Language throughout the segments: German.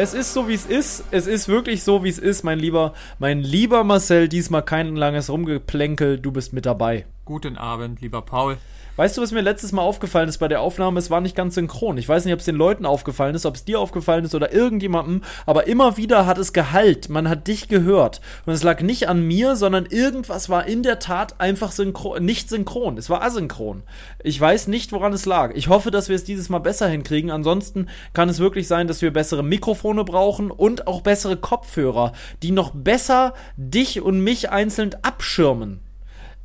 Es ist so, wie es ist. Es ist wirklich so, wie es ist, mein lieber, mein lieber Marcel. Diesmal kein langes Rumgeplänkel. Du bist mit dabei. Guten Abend, lieber Paul. Weißt du, was mir letztes Mal aufgefallen ist bei der Aufnahme? Es war nicht ganz synchron. Ich weiß nicht, ob es den Leuten aufgefallen ist, ob es dir aufgefallen ist oder irgendjemandem, aber immer wieder hat es Gehalt. Man hat dich gehört. Und es lag nicht an mir, sondern irgendwas war in der Tat einfach synchron, nicht synchron. Es war asynchron. Ich weiß nicht, woran es lag. Ich hoffe, dass wir es dieses Mal besser hinkriegen. Ansonsten kann es wirklich sein, dass wir bessere Mikrofone brauchen und auch bessere Kopfhörer, die noch besser dich und mich einzeln abschirmen.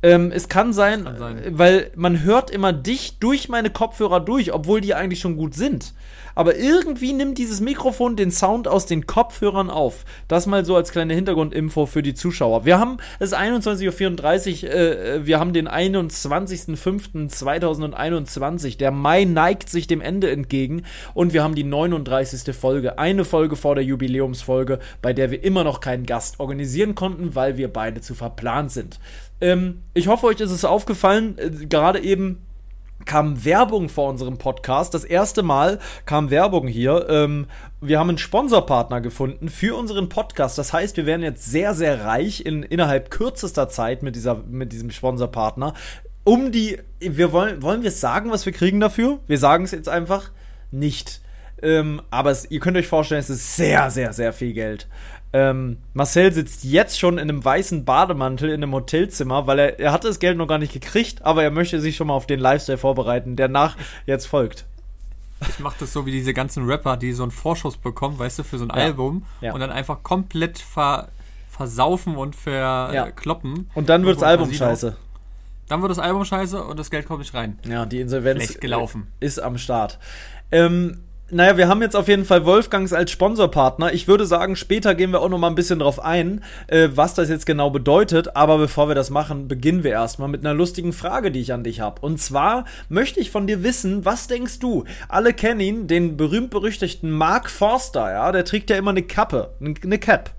Ähm, es kann sein, Kann sein. weil man hört immer dich durch meine Kopfhörer durch, obwohl die eigentlich schon gut sind. Aber irgendwie nimmt dieses Mikrofon den Sound aus den Kopfhörern auf. Das mal so als kleine Hintergrundinfo für die Zuschauer. Wir haben es ist 21.34 Uhr, äh, wir haben den 21.05.2021. Der Mai neigt sich dem Ende entgegen und wir haben die 39. Folge. Eine Folge vor der Jubiläumsfolge, bei der wir immer noch keinen Gast organisieren konnten, weil wir beide zu verplant sind. Ähm, ich hoffe, euch ist es aufgefallen, äh, gerade eben kam Werbung vor unserem Podcast. Das erste Mal kam Werbung hier. Ähm, wir haben einen Sponsorpartner gefunden für unseren Podcast. Das heißt, wir werden jetzt sehr, sehr reich in, innerhalb kürzester Zeit mit, dieser, mit diesem Sponsorpartner. Um die, wir wollen, wollen wir sagen, was wir kriegen dafür? Wir sagen es jetzt einfach nicht. Ähm, aber es, ihr könnt euch vorstellen, es ist sehr, sehr, sehr viel Geld. Ähm, Marcel sitzt jetzt schon in einem weißen Bademantel in einem Hotelzimmer, weil er, er hatte das Geld noch gar nicht gekriegt, aber er möchte sich schon mal auf den Lifestyle vorbereiten, der nach jetzt folgt. Ich mache das so wie diese ganzen Rapper, die so einen Vorschuss bekommen, weißt du, für so ein Ja. Album Ja. und dann einfach komplett ver, versaufen und verkloppen. Und dann Irgendwo im Album scheiße. Dann wird das Album scheiße und das Geld kommt nicht rein. Ja, die Insolvenz Schlecht gelaufen. ist am Start. Ähm, naja, wir haben jetzt auf jeden Fall Wolfgangs als Sponsorpartner. Ich würde sagen, später gehen wir auch noch mal ein bisschen drauf ein, äh, was das jetzt genau bedeutet. Aber bevor wir das machen, beginnen wir erstmal mit einer lustigen Frage, die ich an dich habe. Und zwar möchte ich von dir wissen, was denkst du? Alle kennen ihn, den berühmt-berüchtigten Mark Forster, ja? Der trägt ja immer eine Kappe, eine Cap.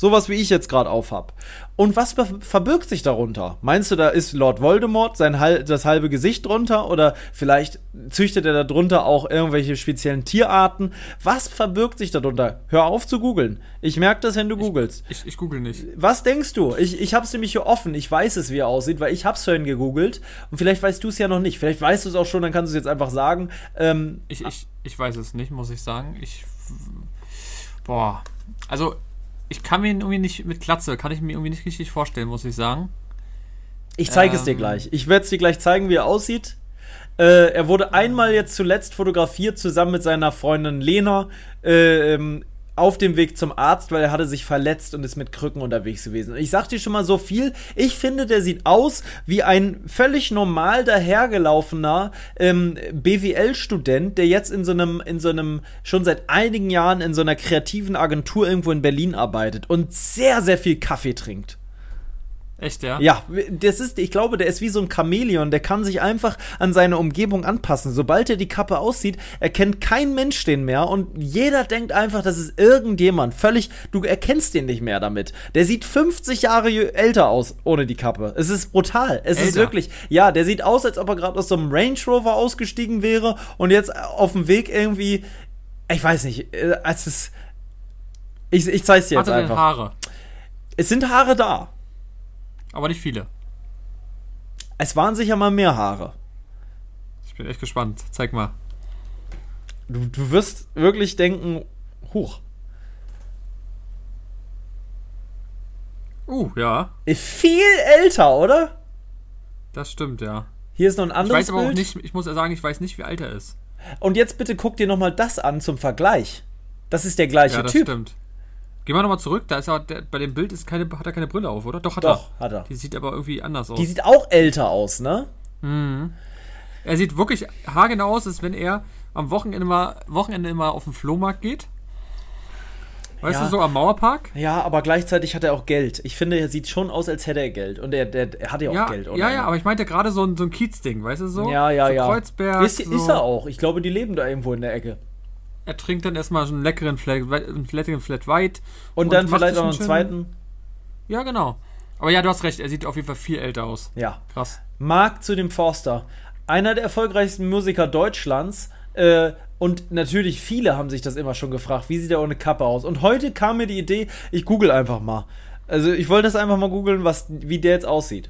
Sowas wie ich jetzt gerade aufhab. Und was ver- verbirgt sich darunter? Meinst du, da ist Lord Voldemort sein das halbe Gesicht drunter? Oder vielleicht züchtet er darunter auch irgendwelche speziellen Tierarten? Was verbirgt sich darunter? Hör auf zu googeln. Ich merke das, wenn du googelst. Ich, ich google nicht. Was denkst du? Ich, ich hab's nämlich hier offen. Ich weiß es, wie er aussieht, weil ich hab's vorhin gegoogelt. Und vielleicht weißt du es ja noch nicht. Vielleicht weißt du es auch schon, dann kannst du es jetzt einfach sagen. Ähm, Ich, ich, ich weiß es nicht, muss ich sagen. Ich. Boah. Also, ich kann mir ihn irgendwie nicht mit Glatze, kann ich mir irgendwie nicht richtig vorstellen, muss ich sagen. Ich zeige es dir Ähm. gleich. Ich werde es dir gleich zeigen, wie er aussieht. Äh, er wurde einmal jetzt zuletzt fotografiert, zusammen mit seiner Freundin Lena, äh, ähm, auf dem Weg zum Arzt, weil er hatte sich verletzt und ist mit Krücken unterwegs gewesen. Ich sag dir schon mal so viel, ich finde, der sieht aus wie ein völlig normal dahergelaufener ähm, BWL-Student, der jetzt in so einem, in so einem, schon seit einigen Jahren in so einer kreativen Agentur irgendwo in Berlin arbeitet und sehr, sehr viel Kaffee trinkt. Echt, ja? Ja, das ist, ich glaube, der ist wie so ein Chamäleon, der kann sich einfach an seine Umgebung anpassen. Sobald er die Kappe aussieht, erkennt kein Mensch den mehr und jeder denkt einfach, das ist irgendjemand. Völlig, du erkennst den nicht mehr damit. Der sieht 50 Jahre älter aus ohne die Kappe. Es ist brutal. Es ist Älter? wirklich, ja, der sieht aus, als ob er gerade aus so einem Range Rover ausgestiegen wäre und jetzt auf dem Weg irgendwie, ich weiß nicht, äh, es ist, ich, ich zeig's dir Hat jetzt er denn einfach. Haare? Es sind Haare da. Aber nicht viele. Es waren sicher mal mehr Haare. Ich bin echt gespannt. Zeig mal. Du, du wirst wirklich denken, huch. Uh, ja. Viel älter, oder? Das stimmt, ja. Hier ist noch ein Ich anderes weiß aber auch Bild. nicht, ich muss ja sagen, ich weiß nicht, wie alt er ist. Und jetzt bitte guck dir noch mal das an zum Vergleich. Das ist der gleiche Ja, das Typ. stimmt. Gehen wir nochmal zurück, da ist der, bei dem Bild ist keine, hat er keine Brille auf, oder? Doch, hat Doch, er. hat er. Die sieht aber irgendwie anders aus. Die sieht auch älter aus, ne? er sieht wirklich haargenau aus, als wenn er am Wochenende mal, Wochenende immer auf den Flohmarkt geht. Weißt Ja. du, so am Mauerpark? Ja, aber gleichzeitig hat er auch Geld. Ich finde, er sieht schon aus, als hätte er Geld. Und er, der, er hat ja auch Ja, Geld. oder? ja, ja, aber ich meinte gerade so ein, so ein Kiezding, weißt du so? Ja, ja, so ja. Kreuzberg. Ist, so. ist er auch. Ich glaube, die leben da irgendwo in der Ecke. Er trinkt dann erstmal so einen leckeren Flat, einen leckeren Flat White. Und, dann macht vielleicht auch noch einen schönen- zweiten. Ja, genau. Aber ja, du hast recht, er sieht auf jeden Fall viel älter aus. Ja. Krass. Mark zu dem Forster. Einer der erfolgreichsten Musiker Deutschlands. Äh, und natürlich, viele haben sich das immer schon gefragt, wie sieht er ohne Kappe aus? Und heute kam mir die Idee, ich google einfach mal. Also ich wollte das einfach mal googeln, was, wie der jetzt aussieht.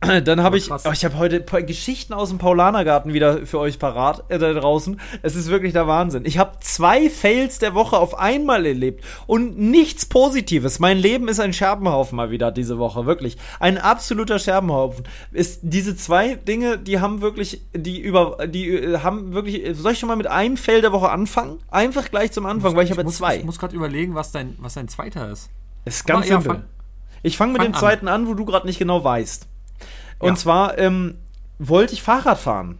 Dann habe ich, oh, ich habe heute Geschichten aus dem Paulanergarten wieder für euch parat äh, da draußen. Es ist wirklich der Wahnsinn. Ich habe zwei Fails der Woche auf einmal erlebt und nichts Positives. Mein Leben ist ein Scherbenhaufen mal wieder diese Woche, wirklich. Ein absoluter Scherbenhaufen. Ist diese zwei Dinge, die haben wirklich, die über, die äh, haben wirklich. Soll ich schon mal mit einem Fail der Woche anfangen? Einfach gleich zum Anfang, weil ich, habe muss, zwei. Ich muss gerade überlegen, was dein, was dein zweiter ist. ist ganz Aber ja, simpel. fang- ich fange mit fang dem an. zweiten an, wo du gerade nicht genau weißt. Und Ja. zwar ähm, wollte ich Fahrrad fahren.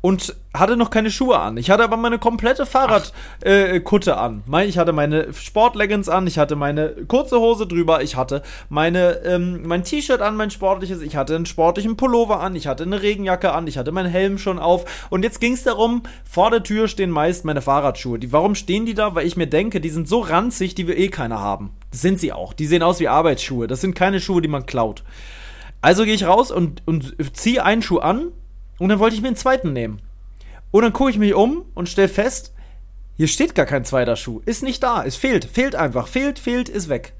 Und hatte noch keine Schuhe an. Ich hatte aber meine komplette Fahrradkutte äh, an. Ich hatte meine Sportleggings an, ich hatte meine kurze Hose drüber, ich hatte meine, ähm, mein T-Shirt an, mein sportliches, ich hatte einen sportlichen Pullover an, ich hatte eine Regenjacke an, ich hatte meinen Helm schon auf. Und jetzt ging es darum, vor der Tür stehen meist meine Fahrradschuhe. Die, warum stehen die da? Weil ich mir denke, die sind so ranzig, die wir eh keiner haben. Das sind sie auch. Die sehen aus wie Arbeitsschuhe. Das sind keine Schuhe, die man klaut. Also gehe ich raus und, und ziehe einen Schuh an und dann wollte ich mir einen zweiten nehmen. Und dann gucke ich mich um und stelle fest, hier steht gar kein zweiter Schuh. Ist nicht da. Es fehlt. Fehlt einfach. Fehlt, fehlt, ist weg.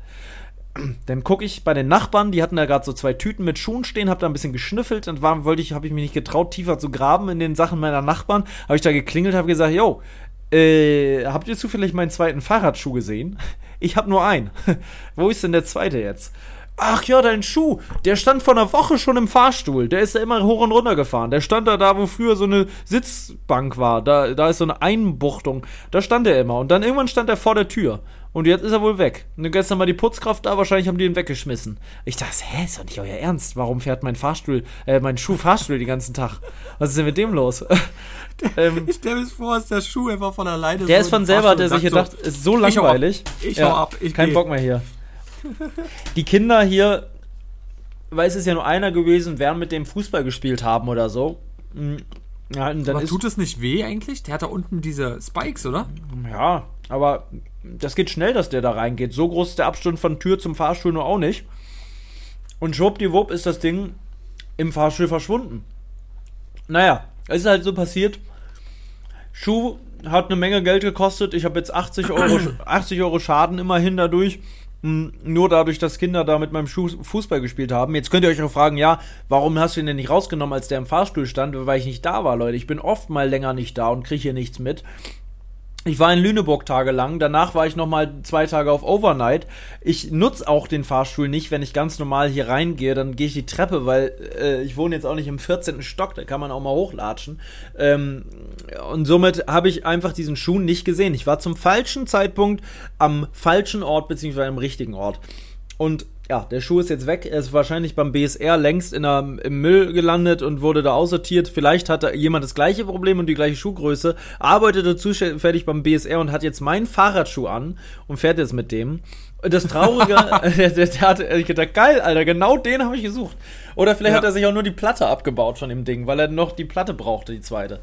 Dann gucke ich bei den Nachbarn, die hatten da gerade so zwei Tüten mit Schuhen stehen, habe da ein bisschen geschnüffelt und war, wollte ich, habe ich mich nicht getraut, tiefer zu graben in den Sachen meiner Nachbarn. Habe ich da geklingelt, habe gesagt, yo, äh, habt ihr zufällig meinen zweiten Fahrradschuh gesehen? Ich habe nur einen. Wo ist denn der zweite jetzt? Ach ja, dein Schuh, der stand vor einer Woche schon im Fahrstuhl. Der ist da immer hoch und runter gefahren. Der stand da, da wo früher so eine Sitzbank war. Da, da ist so eine Einbuchtung. Da stand er immer. Und dann irgendwann stand er vor der Tür. Und jetzt ist er wohl weg. Und gestern war die Putzkraft da, wahrscheinlich haben die ihn weggeschmissen. Ich dachte, hä, ist doch nicht euer Ernst. Warum fährt mein Fahrstuhl, äh, mein Schuh Fahrstuhl den ganzen Tag? Was ist denn mit dem los? ähm, Ich stell mir vor, ist der Schuh einfach von alleine. der so ist von selber, hat er sich gedacht, ist so Ich hau ab. langweilig. Ich hau ab, ich kein geh. Bock mehr hier. Die Kinder hier, weil es ist ja nur einer gewesen, werden mit dem Fußball gespielt haben oder so. Mm, Ja, Aber tut es nicht weh eigentlich? Der hat da unten diese Spikes, oder? ja, aber das geht schnell, dass der da reingeht. So groß ist der Abstand von Tür zum Fahrstuhl nur auch nicht. Und schwuppdiwupp ist das Ding im Fahrstuhl verschwunden. Naja, es ist halt so passiert. Schuh hat eine Menge Geld gekostet. Ich habe jetzt 80 Euro, 80 Euro Schaden immerhin dadurch. Hm, Nur dadurch, dass Kinder da mit meinem Fußball gespielt haben. Jetzt könnt ihr euch auch fragen, ja, warum hast du ihn denn nicht rausgenommen, als der im Fahrstuhl stand? Weil ich nicht da war, Leute. Ich bin oft mal länger nicht da und kriege hier nichts mit. Ich war in Lüneburg tagelang, danach war ich nochmal zwei Tage auf Overnight. Ich nutze auch den Fahrstuhl nicht, wenn ich ganz normal hier reingehe, dann gehe ich die Treppe, weil äh, ich wohne jetzt auch nicht im 14. Stock, da kann man auch mal hochlatschen. Ähm, und somit habe ich einfach diesen Schuh nicht gesehen. Ich war zum falschen Zeitpunkt am falschen Ort, beziehungsweise am richtigen Ort. Und ja, der Schuh ist jetzt weg. Er ist wahrscheinlich beim BSR längst in der, im Müll gelandet und wurde da aussortiert. Vielleicht hat da jemand das gleiche Problem und die gleiche Schuhgröße, arbeitete zufällig beim BSR und hat jetzt meinen Fahrradschuh an und fährt jetzt mit dem. Das Traurige, der, der, der hat ich gedacht, geil, Alter, genau den habe ich gesucht. Oder vielleicht Ja. hat er sich auch nur die Platte abgebaut von dem Ding, weil er noch die Platte brauchte, die zweite.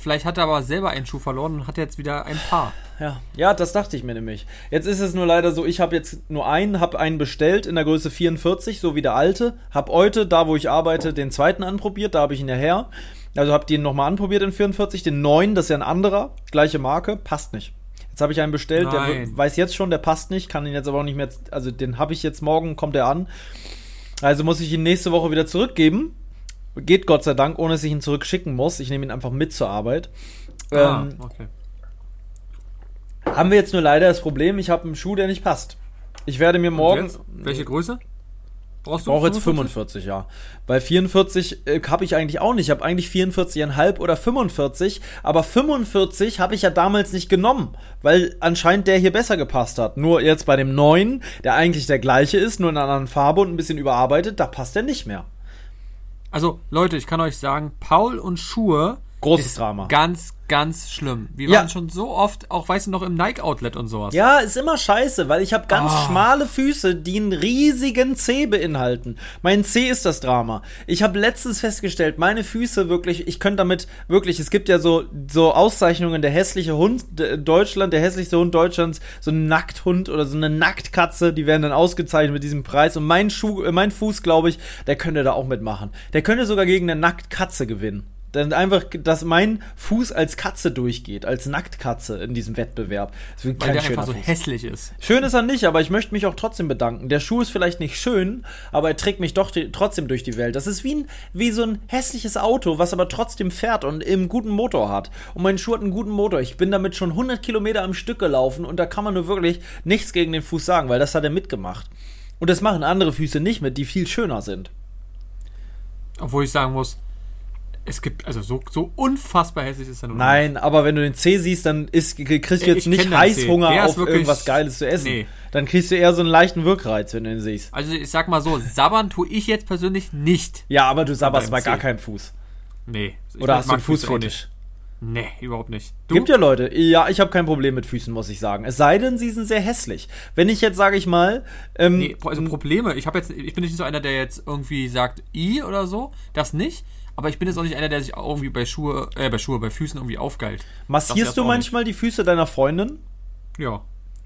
Vielleicht hat er aber selber einen Schuh verloren und hat jetzt wieder ein Paar. Ja, ja, das dachte ich mir nämlich. Jetzt ist es nur leider so, ich habe jetzt nur einen, habe einen bestellt in der Größe 44, so wie der alte. Habe heute, da wo ich arbeite, den zweiten anprobiert, da habe ich ihn ja her. Also habe den nochmal anprobiert in 44, den neuen, das ist ja ein anderer, gleiche Marke, passt nicht. Jetzt habe ich einen bestellt, der Nein. w- weiß jetzt schon, der passt nicht, kann ihn jetzt aber auch nicht mehr, also den habe ich jetzt morgen, kommt er an. Also muss ich ihn nächste Woche wieder zurückgeben. Geht Gott sei Dank, ohne dass ich ihn zurückschicken muss. Ich nehme ihn einfach mit zur Arbeit. Ah, Ähm, okay. haben wir jetzt nur leider das Problem, ich habe einen Schuh, der nicht passt. Ich werde mir morgen. Welche Größe? Brauchst Ich brauche jetzt 45, ja. Bei 44 äh, habe ich eigentlich auch nicht. Ich habe eigentlich 44,5 oder 45, aber 45 habe ich ja damals nicht genommen, weil anscheinend der hier besser gepasst hat. Nur jetzt bei dem neuen, der eigentlich der gleiche ist, nur in einer anderen Farbe und ein bisschen überarbeitet, da passt der nicht mehr. Also, Leute, ich kann euch sagen, Paul und Schuhe Großes ist Drama. ganz, ganz schlimm. Wir Ja. waren schon so oft, auch weißt du noch, im Nike-Outlet und sowas. Ja, ist immer scheiße, weil ich habe ganz Ah. schmale Füße, die einen riesigen Zeh beinhalten. Mein Zeh ist das Drama. Ich habe letztens festgestellt, meine Füße wirklich, ich könnte damit wirklich, es gibt ja so, so Auszeichnungen, der hässliche Hund de- Deutschland, der hässlichste Hund Deutschlands, so ein Nackthund oder so eine Nacktkatze, die werden dann ausgezeichnet mit diesem Preis. Und mein Schuh, äh, mein Fuß, glaube ich, der könnte da auch mitmachen. Der könnte sogar gegen eine Nacktkatze gewinnen. Dann einfach, dass mein Fuß als Katze durchgeht, als Nacktkatze in diesem Wettbewerb. Das weil kein der schöner einfach so Fuß. hässlich ist. Schön ist er nicht, aber ich möchte mich auch trotzdem bedanken. Der Schuh ist vielleicht nicht schön, aber er trägt mich doch die, trotzdem durch die Welt. Das ist wie, ein, wie so ein hässliches Auto, was aber trotzdem fährt und einen guten Motor hat. Und mein Schuh hat einen guten Motor. Ich bin damit schon 100 Kilometer am Stück gelaufen und da kann man nur wirklich nichts gegen den Fuß sagen, weil das hat er mitgemacht. Und das machen andere Füße nicht mit, die viel schöner sind. Obwohl ich sagen muss, es gibt, also so, so unfassbar hässlich ist er nun. Nein, aber wenn du den C siehst, dann ist, kriegst du Ich jetzt nicht den C. Heißhunger auf wirklich- irgendwas Geiles zu essen. Nee. Dann kriegst du eher so einen leichten Wirkreiz, wenn du ihn siehst. Also ich sag mal so, sabbern tue ich jetzt persönlich nicht. Ja, aber du sabberst bei gar keinem Fuß. Nee. Ich Oder hast du einen auch Fußfetisch? Nee, überhaupt nicht. Du? Gibt ja Leute. Ja, ich habe kein Problem mit Füßen, muss ich sagen. Es sei denn, sie sind sehr hässlich. Wenn ich jetzt, sage ich mal, ähm, Nee, also Probleme. Ich habe jetzt, ich bin nicht so einer, der jetzt irgendwie sagt i oder so, das nicht. Aber ich bin jetzt auch nicht einer, der sich auch irgendwie bei Schuhe, äh, bei Schuhe, bei Füßen irgendwie aufgeilt. Massierst du manchmal die Füße deiner Freundin? Nicht. Ja.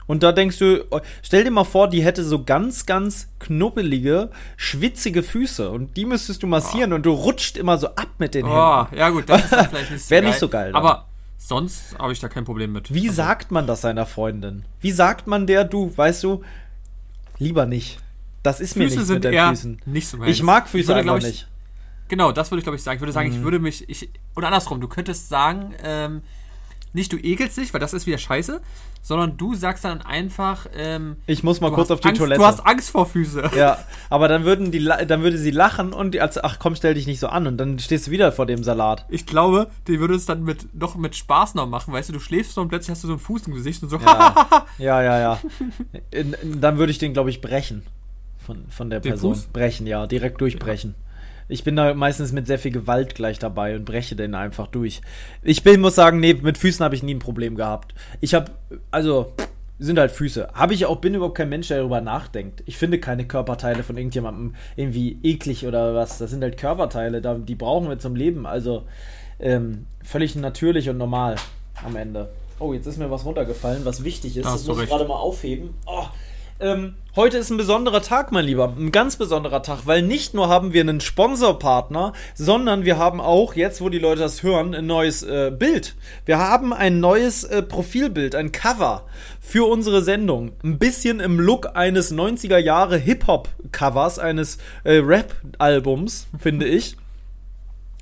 Und da denkst du, oh, stell dir mal vor, die hätte so ganz, ganz knubbelige, schwitzige Füße und die müsstest du massieren und du rutscht immer so ab mit den Händen. Oh, ja gut, das ist dann vielleicht nicht so Wär geil. nicht so geil, dann. Aber sonst habe ich da kein Problem mit. Wie Also, sagt man das seiner Freundin? Wie sagt man der, du, weißt du, lieber nicht. Das ist mir Füße nichts sind mit eher Füßen. nicht so meins. Ich mag Ich Füße würde, einfach ich, nicht. Genau, das würde ich glaube ich sagen. Ich würde sagen, Mhm. ich würde mich, ich, oder andersrum, du könntest sagen, ähm, nicht du ekelst dich, weil das ist wieder scheiße, sondern du sagst dann einfach, ähm, Ich muss mal kurz auf die Angst, Toilette. Du hast Angst vor Füße. Ja, aber dann würden die, dann würde sie lachen und die, als, ach komm, stell dich nicht so an und dann stehst du wieder vor dem Salat. Ich glaube, die würde es dann mit, noch mit Spaß noch machen, weißt du, du schläfst so und plötzlich hast du so einen Fuß im Gesicht und so, Ja, ja, ja. ja. Dann würde ich den, glaube ich, brechen. Von, von der Den Person. Fuß? Brechen, ja, direkt durchbrechen. Ich bin da meistens mit sehr viel Gewalt gleich dabei und breche den einfach durch. Ich bin, muss sagen, nee, mit Füßen habe ich nie ein Problem gehabt. Ich habe, also, sind halt Füße. Habe ich auch, bin überhaupt kein Mensch, der darüber nachdenkt. Ich finde keine Körperteile von irgendjemandem irgendwie eklig oder was. Das sind halt Körperteile, die brauchen wir zum Leben. Also, ähm, völlig natürlich und normal am Ende. Oh, jetzt ist mir was runtergefallen, was wichtig ist. Da Das muss ich recht. gerade mal aufheben. Oh, ähm, heute ist ein besonderer Tag, mein Lieber. Ein ganz besonderer Tag, weil nicht nur haben wir einen Sponsorpartner, sondern wir haben auch, jetzt wo die Leute das hören, ein neues äh, Bild. Wir haben ein neues äh, Profilbild, ein Cover für unsere Sendung. Ein bisschen im Look eines 90er Jahre Hip-Hop-Covers, eines äh, Rap-Albums, finde ich.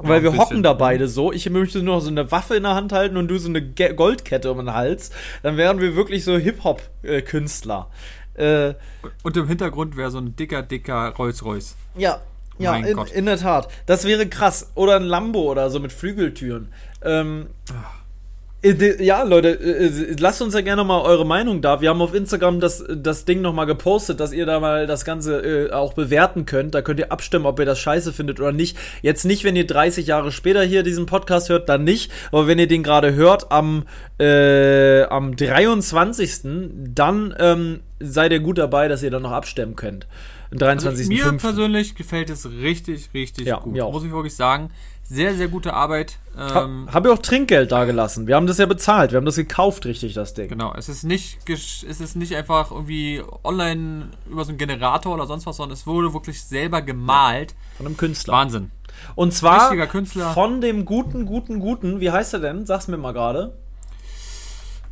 Weil wir hocken da beide so. Ich möchte nur noch so eine Waffe in der Hand halten und du so eine Goldkette um den Hals. Dann wären wir wirklich so Hip-Hop-Künstler. Äh, Und im Hintergrund wäre so ein dicker, dicker Rolls-Royce. ja, ja, in, in der Tat. Das wäre krass. Oder ein Lambo oder so mit Flügeltüren. Ähm, äh, de- ja, Leute, äh, äh, lasst uns ja gerne mal eure Meinung da. Wir haben auf Instagram das, das Ding nochmal gepostet, dass ihr da mal das Ganze äh, auch bewerten könnt. Da könnt ihr abstimmen, ob ihr das scheiße findet oder nicht. Jetzt nicht, wenn ihr 30 Jahre später hier diesen Podcast hört, dann nicht. Aber wenn ihr den gerade hört am, äh, am 23., dann ähm, seid ihr gut dabei, dass ihr dann noch abstimmen könnt. Am Also 23.05. mir persönlich gefällt es richtig, richtig Ja, gut. Muss ich wirklich sagen. Sehr, sehr gute Arbeit. Ha, Ähm, Habe ich auch Trinkgeld da gelassen. Wir haben das ja bezahlt. Wir haben das gekauft, richtig, das Ding. Genau, es ist nicht es ist nicht einfach irgendwie online über so einen Generator oder sonst was, sondern es wurde wirklich selber gemalt. Von einem Künstler. Wahnsinn. Und zwar Richtiger Künstler. von dem guten, guten, guten, wie heißt er denn? Sag's mir mal gerade.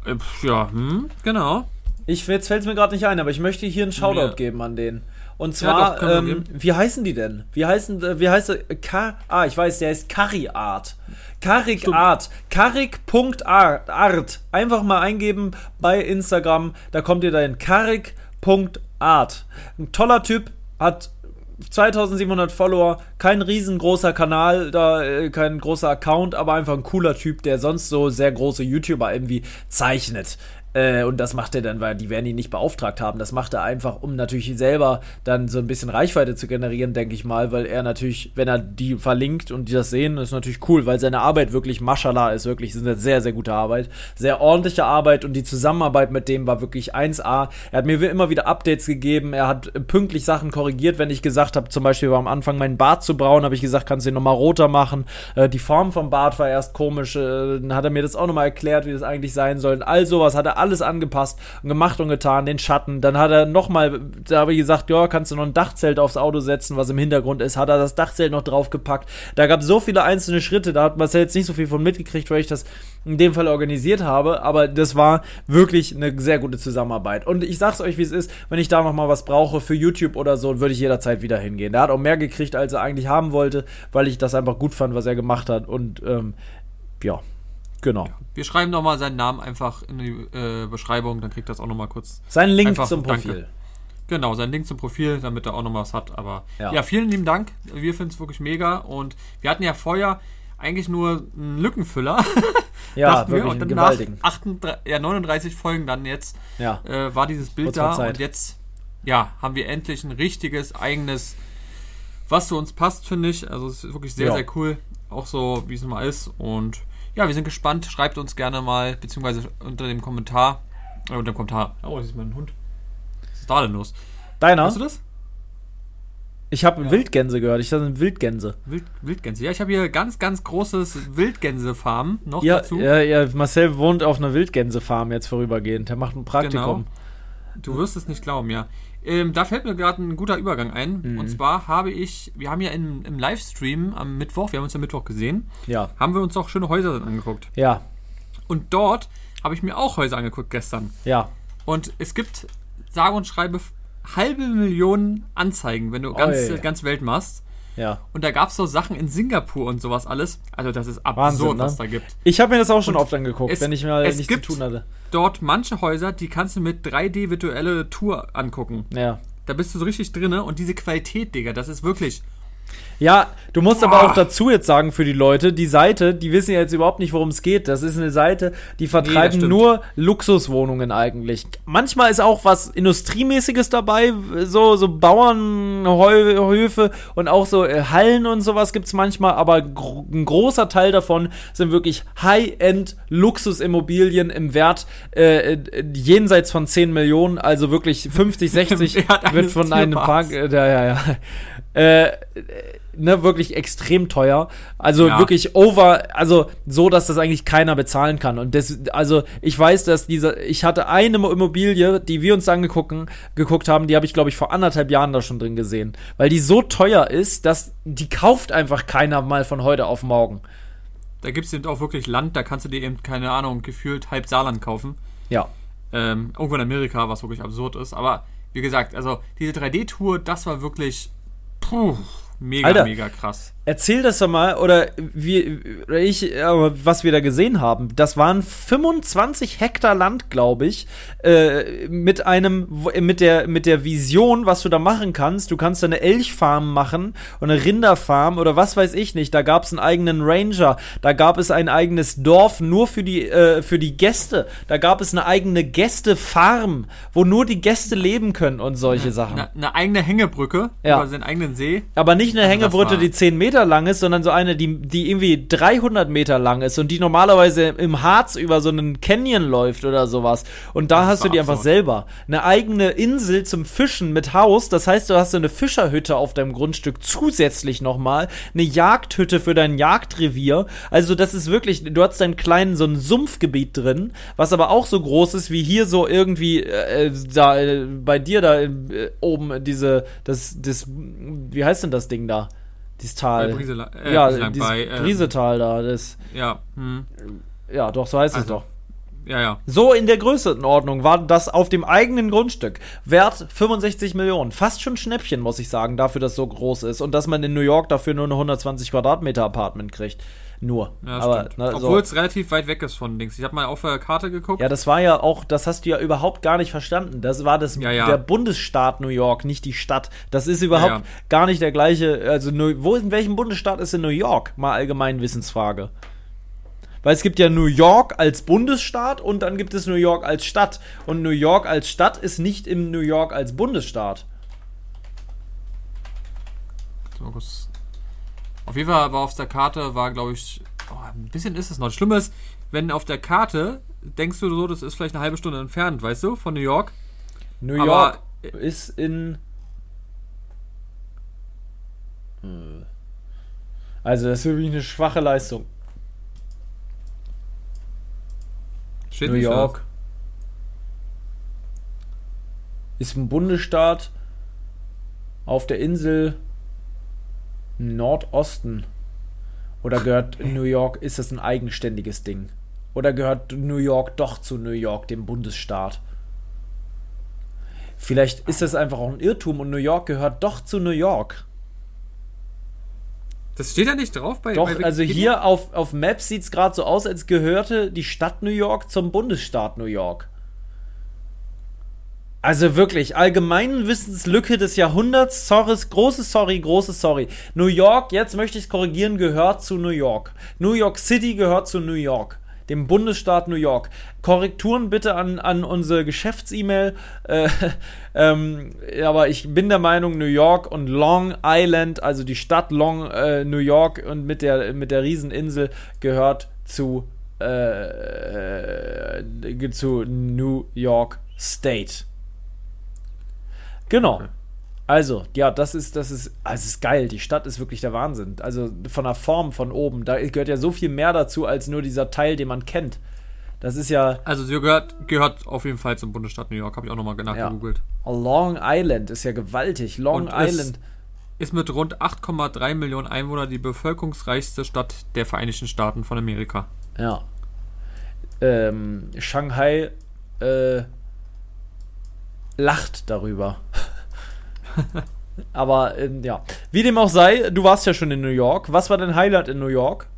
Äh, ja, hm, genau. Ich, jetzt fällt es mir gerade nicht ein, aber ich möchte hier einen Shoutout Ja. geben an den. Und Ja, zwar, doch, können wir ähm, wie heißen die denn? Wie heißen, äh, wie heißt er? Ka ah, ich weiß, der heißt Kari Art. Karik Stimmt. Art. Karik.art. Einfach mal eingeben bei Instagram. Da kommt ihr dahin. Karik.art. Ein toller Typ. Hat 2700 Follower, kein riesengroßer Kanal, da äh, kein großer Account, aber einfach ein cooler Typ, der sonst so sehr große YouTuber irgendwie zeichnet. Äh, und das macht er dann, weil die werden ihn nicht beauftragt haben. Das macht er einfach, um natürlich selber dann so ein bisschen Reichweite zu generieren, denke ich mal, weil er natürlich, wenn er die verlinkt und die das sehen, ist natürlich cool, weil seine Arbeit wirklich Mashallah ist, wirklich ist eine sehr, sehr gute Arbeit. Sehr ordentliche Arbeit und die Zusammenarbeit mit dem war wirklich 1A. Er hat mir immer wieder Updates gegeben, er hat pünktlich Sachen korrigiert, wenn ich gesagt habe, zum Beispiel war am Anfang meinen Bart zu braun, habe ich gesagt, kannst du ihn nochmal roter machen. Äh, die Form vom Bart war erst komisch, äh, dann hat er mir das auch nochmal erklärt, wie das eigentlich sein soll. All sowas hat er alles angepasst und gemacht und getan, den Schatten. Dann hat er nochmal, da habe ich gesagt, ja, kannst du noch ein Dachzelt aufs Auto setzen, was im Hintergrund ist. Hat er das Dachzelt noch draufgepackt. Da gab es so viele einzelne Schritte, da hat Marcel jetzt nicht so viel von mitgekriegt, weil ich das in dem Fall organisiert habe, aber das war wirklich eine sehr gute Zusammenarbeit. Und ich sag's euch, wie es ist, wenn ich da nochmal was brauche für YouTube oder so, würde ich jederzeit wieder hingehen. Der hat auch mehr gekriegt, als er eigentlich haben wollte, weil ich das einfach gut fand, was er gemacht hat. Und ähm, ja, Genau. Ja. Wir schreiben nochmal seinen Namen einfach in die äh, Beschreibung, dann kriegt das auch nochmal kurz. Sein Link zum Profil. Danke. Genau, sein Link zum Profil, damit er auch nochmal was hat. Aber ja, ja vielen lieben Dank. Wir finden es wirklich mega. Und wir hatten ja vorher eigentlich nur einen Lückenfüller. Ja, wirklich wir. Und nach 38, ja, 39 Folgen dann jetzt ja. äh, war dieses Bild da. Zeit. Und jetzt ja, haben wir endlich ein richtiges, eigenes, was zu uns passt, finde ich. Also es ist wirklich sehr, ja. sehr cool. Auch so, wie es immer ist. Und ja, wir sind gespannt. Schreibt uns gerne mal, beziehungsweise unter dem Kommentar. Äh, unter dem Kommentar. Oh, das ist mein Hund. Was ist da denn los? Deiner? Hast du das? Ich habe ja. Wildgänse gehört. Ich dachte Wildgänse. Wild, Wildgänse. Ja, ich habe hier ganz, ganz großes Wildgänsefarm noch ja, dazu. Ja, ja, Marcel wohnt auf einer Wildgänsefarm jetzt vorübergehend. Der macht ein Praktikum. Genau. Du wirst es nicht glauben, ja. Ähm, da fällt mir gerade ein guter Übergang ein. Mhm. Und zwar habe ich, wir haben ja im, im Livestream am Mittwoch, wir haben uns am Mittwoch gesehen, ja. haben wir uns auch schöne Häuser angeguckt. Ja. Und dort habe ich mir auch Häuser angeguckt gestern. Ja. Und es gibt, sage und schreibe, halbe Millionen Anzeigen, wenn du ganz, ganz Welt machst. Ja. Und da gab es so Sachen in Singapur und sowas alles. Also das ist absurd, Wahnsinn, ne? was da gibt. Ich habe mir das auch schon und oft angeguckt, es, wenn ich mal nichts zu tun hatte. Dort manche Häuser, die kannst du mit 3D virtuelle Tour angucken. Ja. Da bist du so richtig drinne und diese Qualität, Digga, das ist wirklich ja, du musst aber auch dazu jetzt sagen für die Leute, die Seite, die wissen ja jetzt überhaupt nicht, worum es geht. Das ist eine Seite, die vertreiben nee, nur Luxuswohnungen eigentlich. Manchmal ist auch was Industriemäßiges dabei, so, so Bauernhöfe und auch so äh, Hallen und sowas gibt's manchmal, aber gro ein großer Teil davon sind wirklich High-End Luxusimmobilien im Wert äh, äh jenseits von 10 Millionen, also wirklich 50, 60 wird von einem Park, äh, ja, ja, ja. Äh, ne, wirklich extrem teuer. Also ja. wirklich over, also so, dass das eigentlich keiner bezahlen kann. Und das, also ich weiß, dass diese, ich hatte eine Immobilie, die wir uns angeguckt geguckt haben, die habe ich, glaube ich, vor anderthalb Jahren da schon drin gesehen. Weil die so teuer ist, dass die kauft einfach keiner mal von heute auf morgen. Da gibt es eben auch wirklich Land, da kannst du dir eben, keine Ahnung, gefühlt halb Saarland kaufen. Ja. Ähm, irgendwo in Amerika, was wirklich absurd ist. Aber wie gesagt, also diese 3D-Tour, das war wirklich. Puh, Mega, Alter, mega krass. Erzähl das doch mal, oder wie, oder ich, was wir da gesehen haben. Das waren 25 Hektar Land, glaube ich, äh, mit einem, mit der, mit der Vision, was du da machen kannst. Du kannst da eine Elchfarm machen und eine Rinderfarm oder was weiß ich nicht. Da gab es einen eigenen Ranger. Da gab es ein eigenes Dorf nur für die, äh, für die Gäste. Da gab es eine eigene Gästefarm, wo nur die Gäste leben können und solche Sachen. Eine, eine eigene Hängebrücke ja. über seinen eigenen See. Aber nicht eine also Hängebrücke, die 10 Meter Meter lang ist, sondern so eine, die, die irgendwie 300 Meter lang ist und die normalerweise im Harz über so einen Canyon läuft oder sowas. Und da das hast du die einfach selber. Eine eigene Insel zum Fischen mit Haus. Das heißt, du hast so eine Fischerhütte auf deinem Grundstück zusätzlich nochmal. Eine Jagdhütte für dein Jagdrevier. Also, das ist wirklich, du hast deinen kleinen, so ein Sumpfgebiet drin, was aber auch so groß ist wie hier so irgendwie, äh, da, äh, bei dir da äh, oben diese, das, das, wie heißt denn das Ding da? Dieses Tal. Bei Brise, äh, ja, dieses bei, äh, Briesetal da. Das, ja. Hm. Ja, doch, so heißt also, es doch. Ja, ja. So in der Größenordnung war das auf dem eigenen Grundstück. Wert 65 Millionen. Fast schon Schnäppchen, muss ich sagen, dafür, dass es so groß ist. Und dass man in New York dafür nur eine 120 Quadratmeter Apartment kriegt. Nur. Ja, Aber, ne, Obwohl so. es relativ weit weg ist von Dings. Ich habe mal auf der Karte geguckt. Ja, das war ja auch, das hast du ja überhaupt gar nicht verstanden. Das war das ja, ja. der Bundesstaat New York, nicht die Stadt. Das ist überhaupt gar nicht der gleiche. Also, wo in welchem Bundesstaat ist in New York? Mal allgemein Wissensfrage. Weil es gibt ja New York als Bundesstaat und dann gibt es New York als Stadt. Und New York als Stadt ist nicht im New York als Bundesstaat. Auf jeden Fall war auf der Karte, war glaube ich, oh, ein bisschen ist es noch. Das Schlimme ist, wenn auf der Karte denkst du so, das ist vielleicht eine halbe Stunde entfernt, weißt du, von New York. New York Aber, ist in. Hm. Also, das ist wirklich eine schwache Leistung. New York ist ein Bundesstaat auf der Insel Nordosten. Oder gehört New York, ist das ein eigenständiges Ding? Oder gehört New York doch zu New York, dem Bundesstaat? Vielleicht ist das einfach auch ein Irrtum und New York gehört doch zu New York. Das steht ja nicht drauf bei Doch, bei also hier auf, auf Maps sieht es gerade so aus, als gehörte die Stadt New York zum Bundesstaat New York. Also wirklich, allgemeinen Wissenslücke des Jahrhunderts, sorry, großes Sorry, großes Sorry. New York, jetzt möchte ich es korrigieren, gehört zu New York. New York City gehört zu New York dem Bundesstaat New York. Korrekturen bitte an, an unsere Geschäfts-E-Mail. Äh, ähm, aber ich bin der Meinung, New York und Long Island, also die Stadt Long äh, New York und mit der, mit der Rieseninsel gehört zu, äh, zu New York State. Genau. Okay. Also, ja, das ist, das ist, also ist geil. Die Stadt ist wirklich der Wahnsinn. Also von der Form von oben, da gehört ja so viel mehr dazu als nur dieser Teil, den man kennt. Das ist ja. Also sie gehört, gehört auf jeden Fall zum Bundesstaat New York, habe ich auch nochmal nachgegoogelt. Ja. Long Island ist ja gewaltig. Long Und Island. Ist mit rund 8,3 Millionen Einwohnern die bevölkerungsreichste Stadt der Vereinigten Staaten von Amerika. Ja. Ähm, Shanghai äh, lacht darüber. Aber ähm, ja, wie dem auch sei, du warst ja schon in New York. Was war dein Highlight in New York?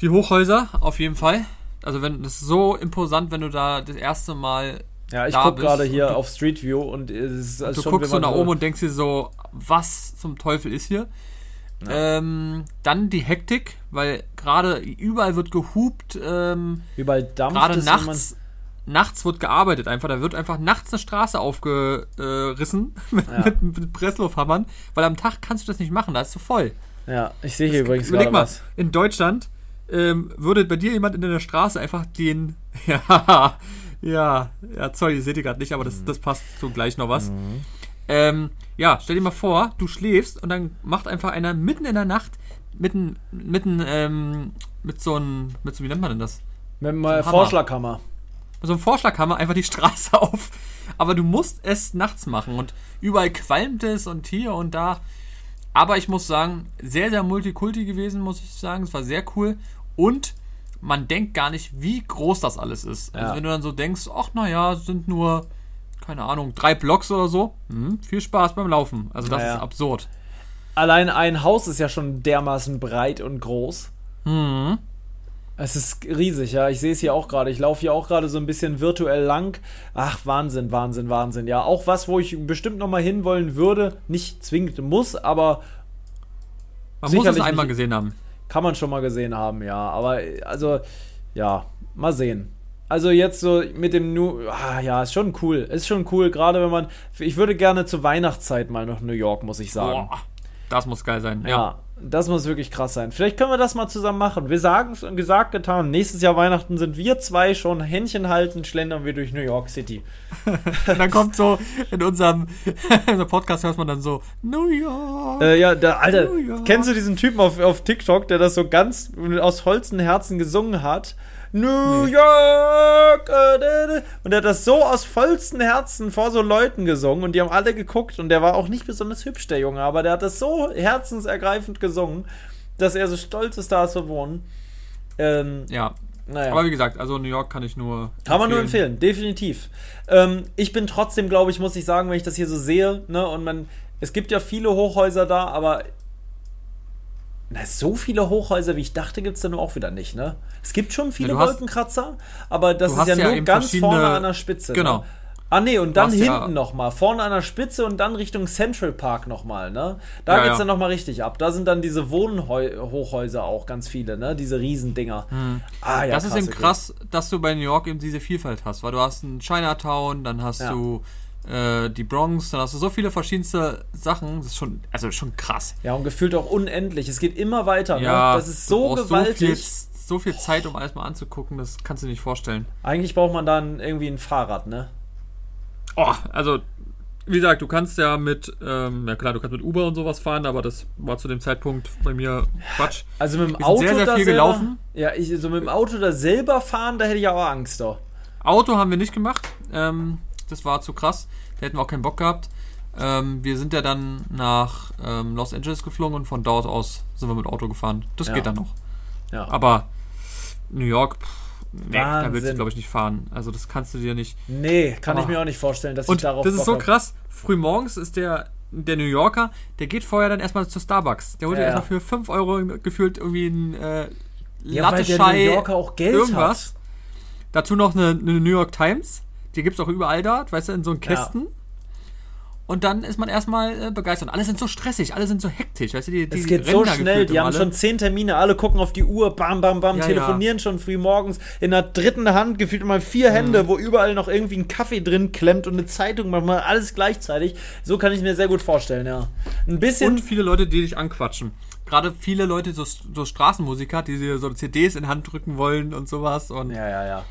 Die Hochhäuser, auf jeden Fall. Also wenn das ist so imposant, wenn du da das erste Mal ja, ich gucke gerade hier auf Street View und es ist also Du guckst so nach oben und denkst dir so, was zum Teufel ist hier? Ja. Ähm, dann die Hektik, weil gerade überall wird gehupt. Ähm, überall dampft Gerade nachts nachts wird gearbeitet einfach. Da wird einfach nachts eine Straße aufgerissen mit, ja. mit, mit Presslufthammern, weil am Tag kannst du das nicht machen, da ist zu voll. Ja, ich sehe hier das, übrigens Überleg mal, was. in Deutschland ähm, würde bei dir jemand in der Straße einfach den, ja, ja, ja, sorry, seht ihr gerade nicht, aber das, mhm. das passt so gleich noch was. Mhm. Ähm, ja, stell dir mal vor, du schläfst und dann macht einfach einer mitten in der Nacht mitten, mitten, ähm, mit so einem, mit so, wie nennt man denn das? Mit einem so Vorschlaghammer so einem Vorschlaghammer einfach die Straße auf. Aber du musst es nachts machen und überall qualmt es und hier und da. Aber ich muss sagen, sehr, sehr multikulti gewesen, muss ich sagen. Es war sehr cool und man denkt gar nicht, wie groß das alles ist. Also ja. Also wenn du dann so denkst, ach naja, sind nur, keine Ahnung, drei Blocks oder so. Hm, viel Spaß beim Laufen. Also das naja. ist absurd. Allein ein Haus ist ja schon dermaßen breit und groß. Mhm. Es ist riesig, ja. Ich sehe es hier auch gerade. Ich laufe hier auch gerade so ein bisschen virtuell lang. Ach, Wahnsinn, Wahnsinn, Wahnsinn. Ja, auch was, wo ich bestimmt nochmal hinwollen würde. Nicht zwingend muss, aber. Man muss es einmal gesehen haben. Kann man schon mal gesehen haben, ja. Aber, also, ja, mal sehen. Also jetzt so mit dem New, ah, ja, ist schon cool. Ist schon cool, gerade wenn man, ich würde gerne zur Weihnachtszeit mal nach New York, muss ich sagen. Boah, das muss geil sein, ja. ja. Das muss wirklich krass sein. Vielleicht können wir das mal zusammen machen. Wir sagen es und gesagt, getan. Nächstes Jahr Weihnachten sind wir zwei schon Händchen halten, schlendern wir durch New York City. und dann kommt so in unserem, in unserem Podcast hört man dann so New York. Äh, ja, der, Alter, kennst du diesen Typen auf, auf TikTok, der das so ganz aus vollstem Herzen gesungen hat? New nee. York! Äh, und er hat das so aus vollstem Herzen vor so Leuten gesungen und die haben alle geguckt und der war auch nicht besonders hübsch, der Junge, aber der hat das so herzensergreifend gesungen, dass er so stolz ist, da zu wohnen. Ähm, ja. Naja. Aber wie gesagt, also New York kann ich nur. Kann man nur empfehlen, definitiv. Ähm, ich bin trotzdem, glaube ich, muss ich sagen, wenn ich das hier so sehe, ne, und man, es gibt ja viele Hochhäuser da, aber na, so viele Hochhäuser, wie ich dachte, gibt es da nur auch wieder nicht, ne? Es gibt schon viele ja, Wolkenkratzer, aber das ist ja, ja nur ganz vorne an der Spitze. Genau. Ne? Ah nee, und dann hinten ja, nochmal, vorne an der Spitze und dann Richtung Central Park nochmal, ne? Da ja, geht's ja. dann nochmal richtig ab. Da sind dann diese Wohnhochhäuser auch ganz viele, ne? Diese Riesendinger. Hm. Ah, ja, das ist eben krass, dass du bei New York eben diese Vielfalt hast, weil du hast einen Chinatown, dann hast ja. du äh, die Bronx, dann hast du so viele verschiedenste Sachen. Das ist schon, also schon krass. Ja, und gefühlt auch unendlich. Es geht immer weiter, ne? Ja, Das ist so gewaltig. So viel, so viel Zeit, um alles mal anzugucken, das kannst du dir nicht vorstellen. Eigentlich braucht man dann irgendwie ein Fahrrad, ne? Oh, also, wie gesagt, du kannst ja mit, ähm, ja klar, du kannst mit Uber und sowas fahren, aber das war zu dem Zeitpunkt bei mir Quatsch. Also mit dem Auto sehr, sehr viel selber, gelaufen. Ja, ich, so mit dem Auto da selber fahren, da hätte ich auch Angst doch. Auto haben wir nicht gemacht. Ähm, das war zu krass. Da hätten wir auch keinen Bock gehabt. Ähm, wir sind ja dann nach ähm, Los Angeles geflogen und von dort aus sind wir mit Auto gefahren. Das ja. geht dann noch. Ja. Aber New York, pff, Nee, da willst du, glaube ich, nicht fahren. Also das kannst du dir nicht. Nee, kann oh. ich mir auch nicht vorstellen, dass und ich darauf. Das ist so krass. Frühmorgens ist der, der New Yorker, der geht vorher dann erstmal zu Starbucks. Der holt ja, erstmal für 5 Euro gefühlt irgendwie ein äh, ja, Latte weil der New Yorker auch Geld irgendwas. Hat. Dazu noch eine, eine, New York Times. Die gibt es auch überall dort, weißt du, in so einem Kästen. Ja. Und dann ist man erstmal äh, begeistert. Alle sind so stressig, alle sind so hektisch. Weißt du, die, die es geht so schnell, die haben alle. schon zehn Termine, alle gucken auf die Uhr, bam, bam, bam, ja, telefonieren ja. schon früh morgens. In der dritten Hand gefühlt mal vier mhm. Hände, wo überall noch irgendwie ein Kaffee drin klemmt und eine Zeitung, manchmal alles gleichzeitig. So kann ich mir sehr gut vorstellen, ja. Ein bisschen. Und viele Leute, die dich anquatschen gerade viele Leute, so, so Straßenmusiker, die so CDs in Hand drücken wollen und sowas. Und ja, ja, ja.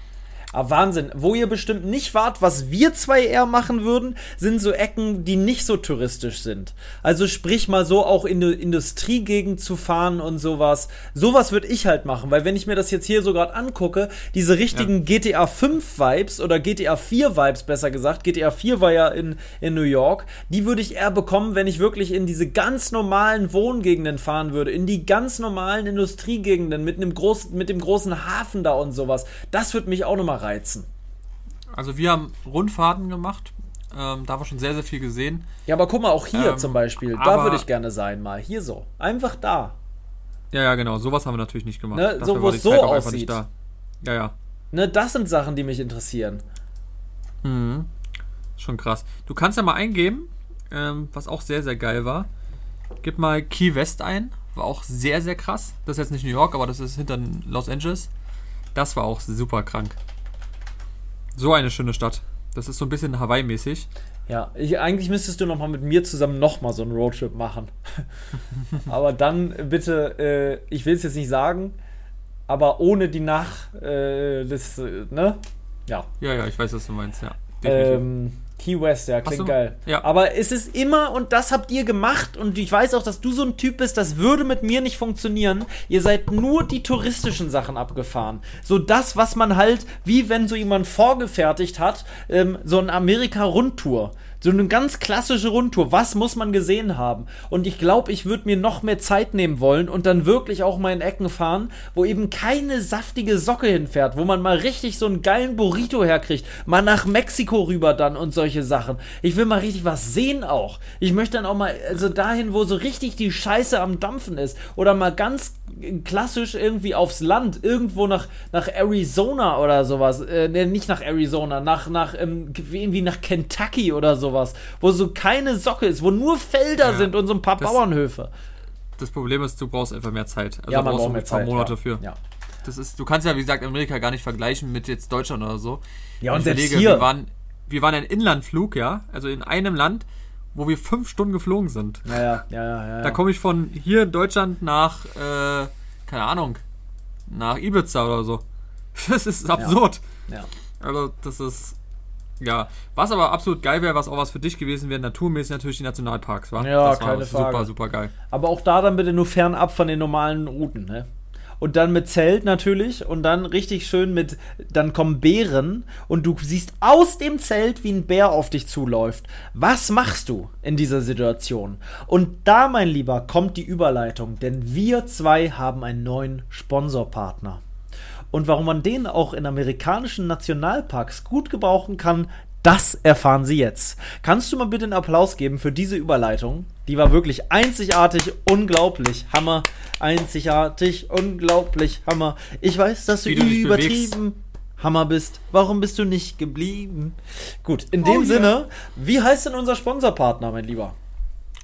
Aber Wahnsinn. Wo ihr bestimmt nicht wart, was wir zwei eher machen würden, sind so Ecken, die nicht so touristisch sind. Also sprich mal so auch in die Industriegegend zu fahren und sowas. Sowas würde ich halt machen, weil wenn ich mir das jetzt hier so gerade angucke, diese richtigen ja. GTA 5 Vibes oder GTA 4 Vibes besser gesagt, GTA 4 war ja in, in New York, die würde ich eher bekommen, wenn ich wirklich in diese ganz normalen Wohngegenden fahren würde, in die ganz normalen Industriegegenden mit einem großen, mit dem großen Hafen da und sowas. Das würde mich auch nochmal reizen. Also wir haben Rundfahrten gemacht. Ähm, da haben wir schon sehr, sehr viel gesehen. Ja, aber guck mal, auch hier ähm, zum Beispiel. Da würde ich gerne sein, mal. Hier so. Einfach da. Ja, ja, genau. Sowas haben wir natürlich nicht gemacht. Ne, so, wo es so aussieht. Ja, ja. Ne, das sind Sachen, die mich interessieren. Mhm. Schon krass. Du kannst ja mal eingeben, ähm, was auch sehr, sehr geil war. Gib mal Key West ein. War auch sehr, sehr krass. Das ist jetzt nicht New York, aber das ist hinter Los Angeles. Das war auch super krank. So eine schöne Stadt. Das ist so ein bisschen Hawaii-mäßig. Ja, ich, eigentlich müsstest du noch mal mit mir zusammen noch mal so einen Roadtrip machen. aber dann bitte, äh, ich will es jetzt nicht sagen, aber ohne die Nach, äh, das, äh, ne? Ja. Ja, ja, ich weiß, was du meinst, ja. Ähm, Key West, ja, klingt geil. Ja. Aber es ist immer, und das habt ihr gemacht, und ich weiß auch, dass du so ein Typ bist, das würde mit mir nicht funktionieren. Ihr seid nur die touristischen Sachen abgefahren. So das, was man halt, wie wenn so jemand vorgefertigt hat, ähm, so ein Amerika-Rundtour. So eine ganz klassische Rundtour. Was muss man gesehen haben? Und ich glaube, ich würde mir noch mehr Zeit nehmen wollen und dann wirklich auch mal in Ecken fahren, wo eben keine saftige Socke hinfährt, wo man mal richtig so einen geilen Burrito herkriegt. Mal nach Mexiko rüber dann und solche Sachen. Ich will mal richtig was sehen auch. Ich möchte dann auch mal, also dahin, wo so richtig die Scheiße am Dampfen ist. Oder mal ganz klassisch irgendwie aufs Land, irgendwo nach, nach Arizona oder sowas. Äh, nicht nach Arizona, nach, nach ähm, irgendwie nach Kentucky oder sowas, wo so keine Socke ist, wo nur Felder ja, sind und so ein paar das, Bauernhöfe. Das Problem ist, du brauchst einfach mehr Zeit. Also ja, man brauchst braucht mehr ein paar Zeit, Monate ja. für. Ja. Das ist, du kannst ja, wie gesagt, Amerika gar nicht vergleichen mit jetzt Deutschland oder so. Ja, und selbst hier. Wir waren, wir waren ein Inlandflug, ja, also in einem Land, wo wir fünf Stunden geflogen sind. Ja, ja, ja, ja. ja. Da komme ich von hier in Deutschland nach, äh, keine Ahnung, nach Ibiza oder so. Das ist absurd. Ja. ja. Also, das ist. Ja, was aber absolut geil wäre, was auch was für dich gewesen wäre, naturmäßig natürlich die Nationalparks, war. Ja, das keine war Frage. Super, super geil. Aber auch da dann bitte nur fernab von den normalen Routen, ne? und dann mit Zelt natürlich und dann richtig schön mit, dann kommen Bären und du siehst aus dem Zelt, wie ein Bär auf dich zuläuft. Was machst du in dieser Situation? Und da, mein Lieber, kommt die Überleitung, denn wir zwei haben einen neuen Sponsorpartner. Und warum man den auch in amerikanischen Nationalparks gut gebrauchen kann, das erfahren Sie jetzt. Kannst du mal bitte einen Applaus geben für diese Überleitung? Die war wirklich einzigartig, unglaublich, Hammer. Einzigartig, unglaublich, Hammer. Ich weiß, dass du, du übertrieben Hammer bist. Warum bist du nicht geblieben? Gut, in dem oh, Sinne, ja. wie heißt denn unser Sponsorpartner, mein Lieber?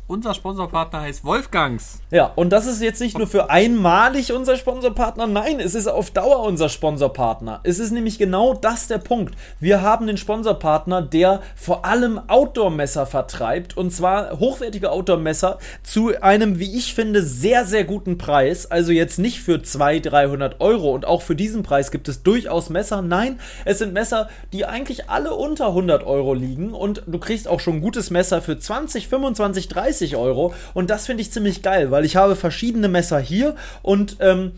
Unser Sponsorpartner heißt Wolfgangs. Ja, und das ist jetzt nicht nur für einmalig unser Sponsorpartner, nein, es ist auf Dauer unser Sponsorpartner. Es ist nämlich genau das der Punkt. Wir haben den Sponsorpartner, der vor allem Outdoor-Messer vertreibt und zwar hochwertige Outdoor-Messer zu einem, wie ich finde, sehr, sehr guten Preis. Also jetzt nicht für 200, 300 Euro und auch für diesen Preis gibt es durchaus Messer. Nein, es sind Messer, die eigentlich alle unter 100 Euro liegen und du kriegst auch schon ein gutes Messer für 20, 25, 30 30 Euro. Und das finde ich ziemlich geil, weil ich habe verschiedene Messer hier und ähm,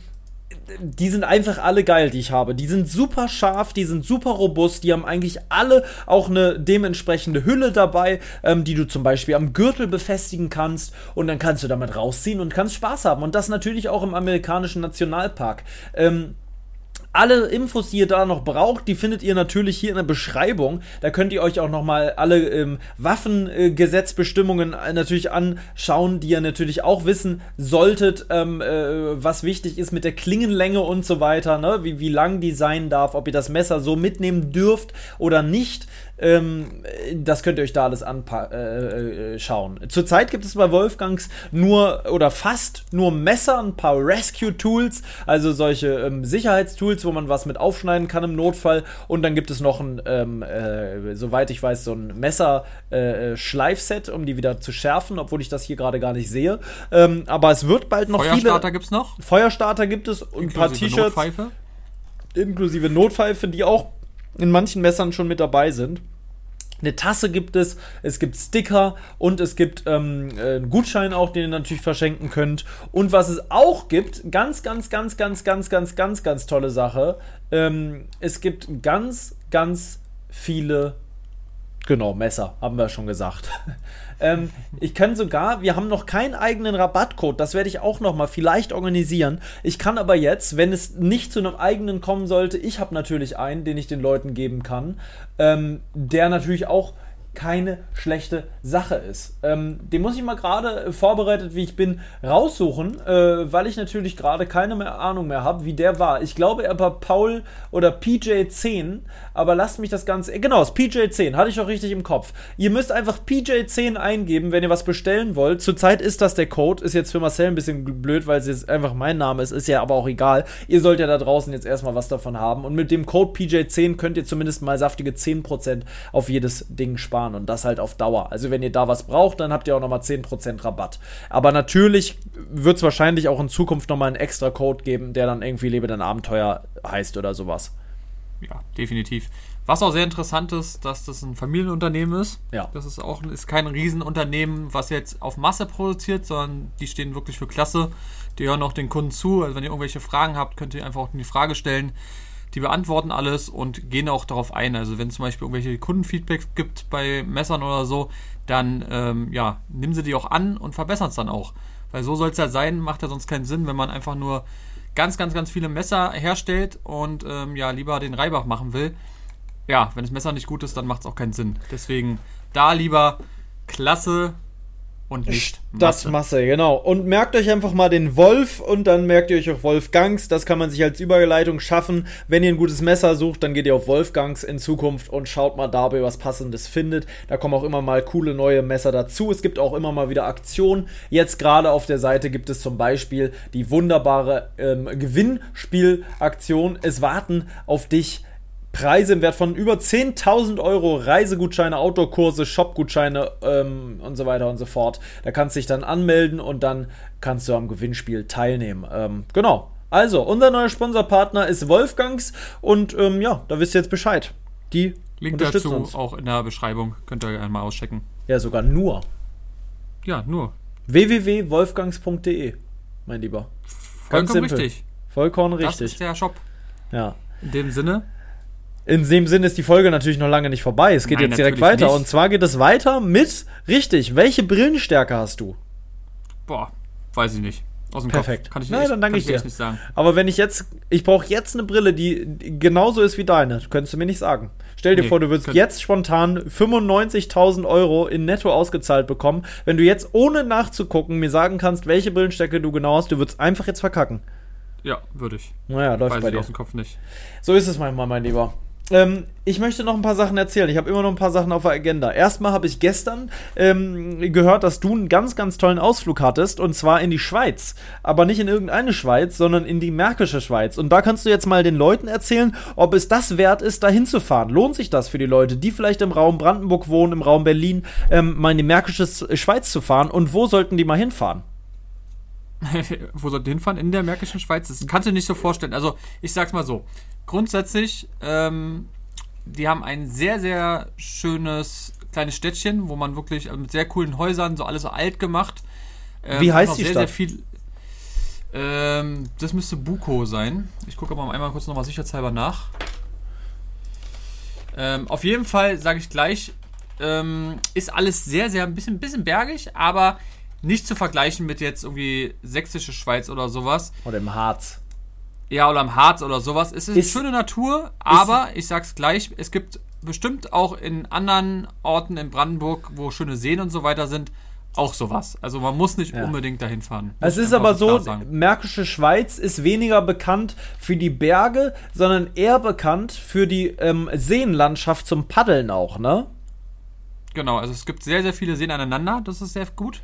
die sind einfach alle geil, die ich habe. Die sind super scharf, die sind super robust, die haben eigentlich alle auch eine dementsprechende Hülle dabei, ähm, die du zum Beispiel am Gürtel befestigen kannst und dann kannst du damit rausziehen und kannst Spaß haben. Und das natürlich auch im amerikanischen Nationalpark. Ähm, alle Infos, die ihr da noch braucht, die findet ihr natürlich hier in der Beschreibung. Da könnt ihr euch auch nochmal alle ähm, Waffengesetzbestimmungen äh, natürlich anschauen, die ihr natürlich auch wissen solltet, ähm, äh, was wichtig ist mit der Klingenlänge und so weiter, ne? wie, wie lang die sein darf, ob ihr das Messer so mitnehmen dürft oder nicht. Ähm, das könnt ihr euch da alles anschauen. Äh, äh, Zurzeit gibt es bei Wolfgangs nur oder fast nur Messer, ein paar Rescue-Tools, also solche ähm, Sicherheitstools, wo man was mit aufschneiden kann im Notfall. Und dann gibt es noch ein, ähm, äh, soweit ich weiß, so ein Messer-Schleifset, äh, um die wieder zu schärfen, obwohl ich das hier gerade gar nicht sehe. Ähm, aber es wird bald noch Feuerstarter viele. Feuerstarter gibt es noch? Feuerstarter gibt es und ein paar T-Shirts. Inklusive Notpfeife, die auch in manchen Messern schon mit dabei sind. Eine Tasse gibt es, es gibt Sticker und es gibt ähm, einen Gutschein auch, den ihr natürlich verschenken könnt. Und was es auch gibt, ganz, ganz, ganz, ganz, ganz, ganz, ganz, ganz tolle Sache. Ähm, es gibt ganz, ganz viele, genau, Messer, haben wir schon gesagt. Ähm, ich kann sogar, wir haben noch keinen eigenen Rabattcode, das werde ich auch noch mal vielleicht organisieren. Ich kann aber jetzt, wenn es nicht zu einem eigenen kommen sollte, ich habe natürlich einen, den ich den Leuten geben kann, ähm, der natürlich auch keine schlechte Sache ist. Ähm, den muss ich mal gerade vorbereitet, wie ich bin, raussuchen, äh, weil ich natürlich gerade keine mehr Ahnung mehr habe, wie der war. Ich glaube, er war Paul oder PJ10, aber lasst mich das Ganze. Genau, das PJ10, hatte ich auch richtig im Kopf. Ihr müsst einfach PJ10 eingeben, wenn ihr was bestellen wollt. Zurzeit ist das der Code, ist jetzt für Marcel ein bisschen blöd, weil es jetzt einfach mein Name ist, ist ja aber auch egal. Ihr sollt ja da draußen jetzt erstmal was davon haben. Und mit dem Code PJ10 könnt ihr zumindest mal saftige 10% auf jedes Ding sparen fahren und das halt auf Dauer. Also wenn ihr da was braucht, dann habt ihr auch nochmal 10% Rabatt. Aber natürlich wird es wahrscheinlich auch in Zukunft nochmal einen extra Code geben, der dann irgendwie Lebe dein Abenteuer heißt oder sowas. Ja, definitiv. Was auch sehr interessant ist, dass das ein Familienunternehmen ist. Ja. Das ist auch ist kein Riesenunternehmen, was jetzt auf Masse produziert, sondern die stehen wirklich für Klasse. Die hören auch den Kunden zu. Also wenn ihr irgendwelche Fragen habt, könnt ihr einfach auch die Frage stellen. Die beantworten alles und gehen auch darauf ein. Also wenn es zum Beispiel irgendwelche Kundenfeedbacks gibt bei Messern oder so, dann ähm, ja, nehmen sie die auch an und verbessern es dann auch. Weil so soll es ja sein, macht ja sonst keinen Sinn, wenn man einfach nur ganz, ganz, ganz viele Messer herstellt und ähm, ja, lieber den Reibach machen will. Ja, wenn das Messer nicht gut ist, dann macht es auch keinen Sinn. Deswegen da lieber klasse und nicht Masse. Das Masse, genau. Und merkt euch einfach mal den Wolf und dann merkt ihr euch auch Wolfgangs. Das kann man sich als Überleitung schaffen. Wenn ihr ein gutes Messer sucht, dann geht ihr auf Wolfgangs in Zukunft und schaut mal da, ob ihr was Passendes findet. Da kommen auch immer mal coole neue Messer dazu. Es gibt auch immer mal wieder Aktionen. Jetzt gerade auf der Seite gibt es zum Beispiel die wunderbare ähm, Gewinnspielaktion. Es warten auf dich Preise im Wert von über 10.000 Euro, Reisegutscheine, Outdoor-Kurse, Shopgutscheine ähm, und so weiter und so fort. Da kannst du dich dann anmelden und dann kannst du am Gewinnspiel teilnehmen. Ähm, genau. Also, unser neuer Sponsorpartner ist Wolfgangs und ähm, ja, da wisst ihr jetzt Bescheid. Die Link dazu uns. auch in der Beschreibung. Könnt ihr einmal auschecken. Ja, sogar nur. Ja, nur. www.wolfgangs.de, mein Lieber. Ganz Vollkommen simpel. richtig. Vollkommen richtig. Das ist der Shop. Ja. In dem Sinne, in dem Sinne ist die Folge natürlich noch lange nicht vorbei. Es geht Nein, jetzt direkt weiter. Nicht. Und zwar geht es weiter mit, richtig, welche Brillenstärke hast du? Boah, weiß ich nicht. Aus dem Perfekt. Kopf. Kann ich Nein, echt, dann danke ich dir. Nicht sagen. Aber wenn ich jetzt, ich brauche jetzt eine Brille, die genauso ist wie deine, könntest du mir nicht sagen. Stell dir nee, vor, du würdest jetzt spontan 95.000 Euro in Netto ausgezahlt bekommen. Wenn du jetzt ohne nachzugucken mir sagen kannst, welche Brillenstecke du genau hast, du würdest einfach jetzt verkacken. Ja, würde ich. Naja, läuft Weiß bei dir. aus dem Kopf nicht. So ist es manchmal, mein Lieber. Ähm, ich möchte noch ein paar Sachen erzählen. Ich habe immer noch ein paar Sachen auf der Agenda. Erstmal habe ich gestern ähm, gehört, dass du einen ganz, ganz tollen Ausflug hattest und zwar in die Schweiz. Aber nicht in irgendeine Schweiz, sondern in die Märkische Schweiz. Und da kannst du jetzt mal den Leuten erzählen, ob es das wert ist, da hinzufahren. Lohnt sich das für die Leute, die vielleicht im Raum Brandenburg wohnen, im Raum Berlin, ähm, mal in die Märkische Schweiz zu fahren? Und wo sollten die mal hinfahren? wo sollten die hinfahren? In der Märkischen Schweiz? Das kannst du dir nicht so vorstellen. Also, ich sag's mal so grundsätzlich, ähm, die haben ein sehr, sehr schönes kleines Städtchen, wo man wirklich also mit sehr coolen Häusern, so alles so alt gemacht. Ähm, Wie heißt die sehr, Stadt? Sehr viel, ähm, das müsste Buko sein. Ich gucke aber einmal kurz nochmal sicherheitshalber nach. Ähm, auf jeden Fall sage ich gleich, ähm, ist alles sehr, sehr ein bisschen, bisschen bergig, aber nicht zu vergleichen mit jetzt irgendwie sächsische Schweiz oder sowas. Oder im Harz. Ja, oder am Harz oder sowas. Es ist, ist schöne Natur, aber ich sag's gleich, es gibt bestimmt auch in anderen Orten in Brandenburg, wo schöne Seen und so weiter sind, auch sowas. Also man muss nicht ja. unbedingt dahin fahren. Es ist aber so, Märkische Schweiz ist weniger bekannt für die Berge, sondern eher bekannt für die ähm, Seenlandschaft zum Paddeln auch, ne? Genau, also es gibt sehr, sehr viele Seen aneinander, das ist sehr gut.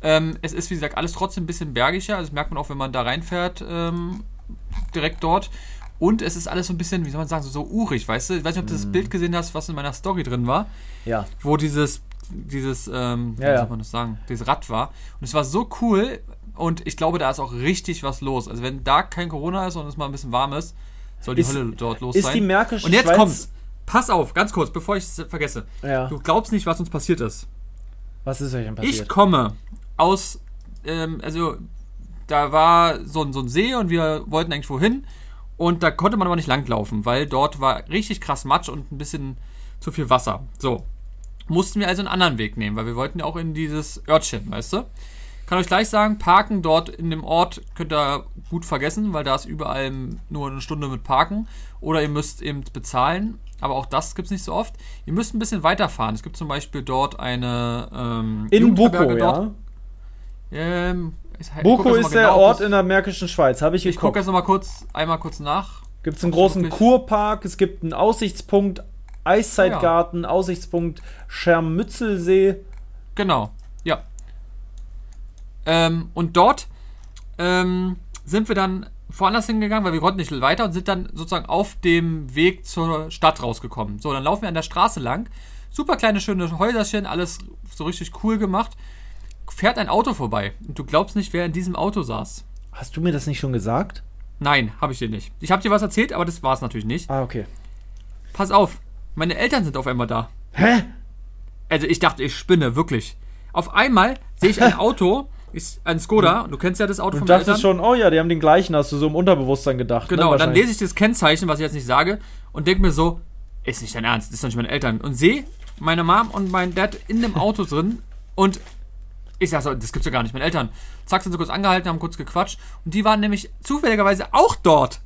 Ähm, es ist, wie gesagt, alles trotzdem ein bisschen bergischer, also das merkt man auch, wenn man da reinfährt. Ähm, direkt dort. Und es ist alles so ein bisschen, wie soll man sagen, so, so urig, weißt du? Ich weiß nicht, ob du das mm. Bild gesehen hast, was in meiner Story drin war. Ja. Wo dieses, dieses, ähm, ja, wie soll man das sagen, dieses Rad war. Und es war so cool und ich glaube, da ist auch richtig was los. Also wenn da kein Corona ist und es mal ein bisschen warm ist, soll die ist, Hölle dort los ist sein. Die Märkische und jetzt Schweiz kommt's. Pass auf, ganz kurz, bevor ich es vergesse. Ja. Du glaubst nicht, was uns passiert ist. Was ist euch denn passiert? Ich komme aus, ähm, also da war so, ein, so ein See und wir wollten eigentlich wohin. Und da konnte man aber nicht langlaufen, weil dort war richtig krass Matsch und ein bisschen zu viel Wasser. So. Mussten wir also einen anderen Weg nehmen, weil wir wollten ja auch in dieses Örtchen, weißt du? Kann euch gleich sagen, parken dort in dem Ort könnt ihr gut vergessen, weil da ist überall nur eine Stunde mit Parken. Oder ihr müsst eben bezahlen. Aber auch das gibt es nicht so oft. Ihr müsst ein bisschen weiterfahren. Es gibt zum Beispiel dort eine. Ähm, in Buko, ja. Ähm, Buko ist der genau, Ort in der Märkischen Schweiz, habe ich geguckt. Ich gucke jetzt noch mal kurz, einmal kurz nach. Gibt es einen großen? Kurpark, es gibt einen Aussichtspunkt, Eiszeitgarten, ja. Aussichtspunkt Schermützelsee. Genau, ja. Ähm, und dort ähm, sind wir dann woanders hingegangen, weil wir konnten nicht weiter und sind dann sozusagen auf dem Weg zur Stadt rausgekommen. So, dann laufen wir an der Straße lang. Super kleine, schöne Häuserchen, alles so richtig cool gemacht fährt ein Auto vorbei und du glaubst nicht, wer in diesem Auto saß. Hast du mir das nicht schon gesagt? Nein, habe ich dir nicht. Ich habe dir was erzählt, aber das war es natürlich nicht. Ah, okay. Pass auf, meine Eltern sind auf einmal da. Hä? Also ich dachte, ich spinne, wirklich. Auf einmal sehe ich ein Auto, ist ein Skoda, du kennst ja das Auto von meinen Eltern. schon, oh ja, die haben den gleichen, hast du so im Unterbewusstsein gedacht. Ne, genau, ne, dann lese ich das Kennzeichen, was ich jetzt nicht sage, und denke mir so, ist nicht dein Ernst, das ist doch nicht meine Eltern. Und sehe meine Mom und mein Dad in dem Auto drin und ich sag so, das gibt's ja gar nicht. Meine Eltern, zack, sind so kurz angehalten, haben kurz gequatscht. Und die waren nämlich zufälligerweise auch dort.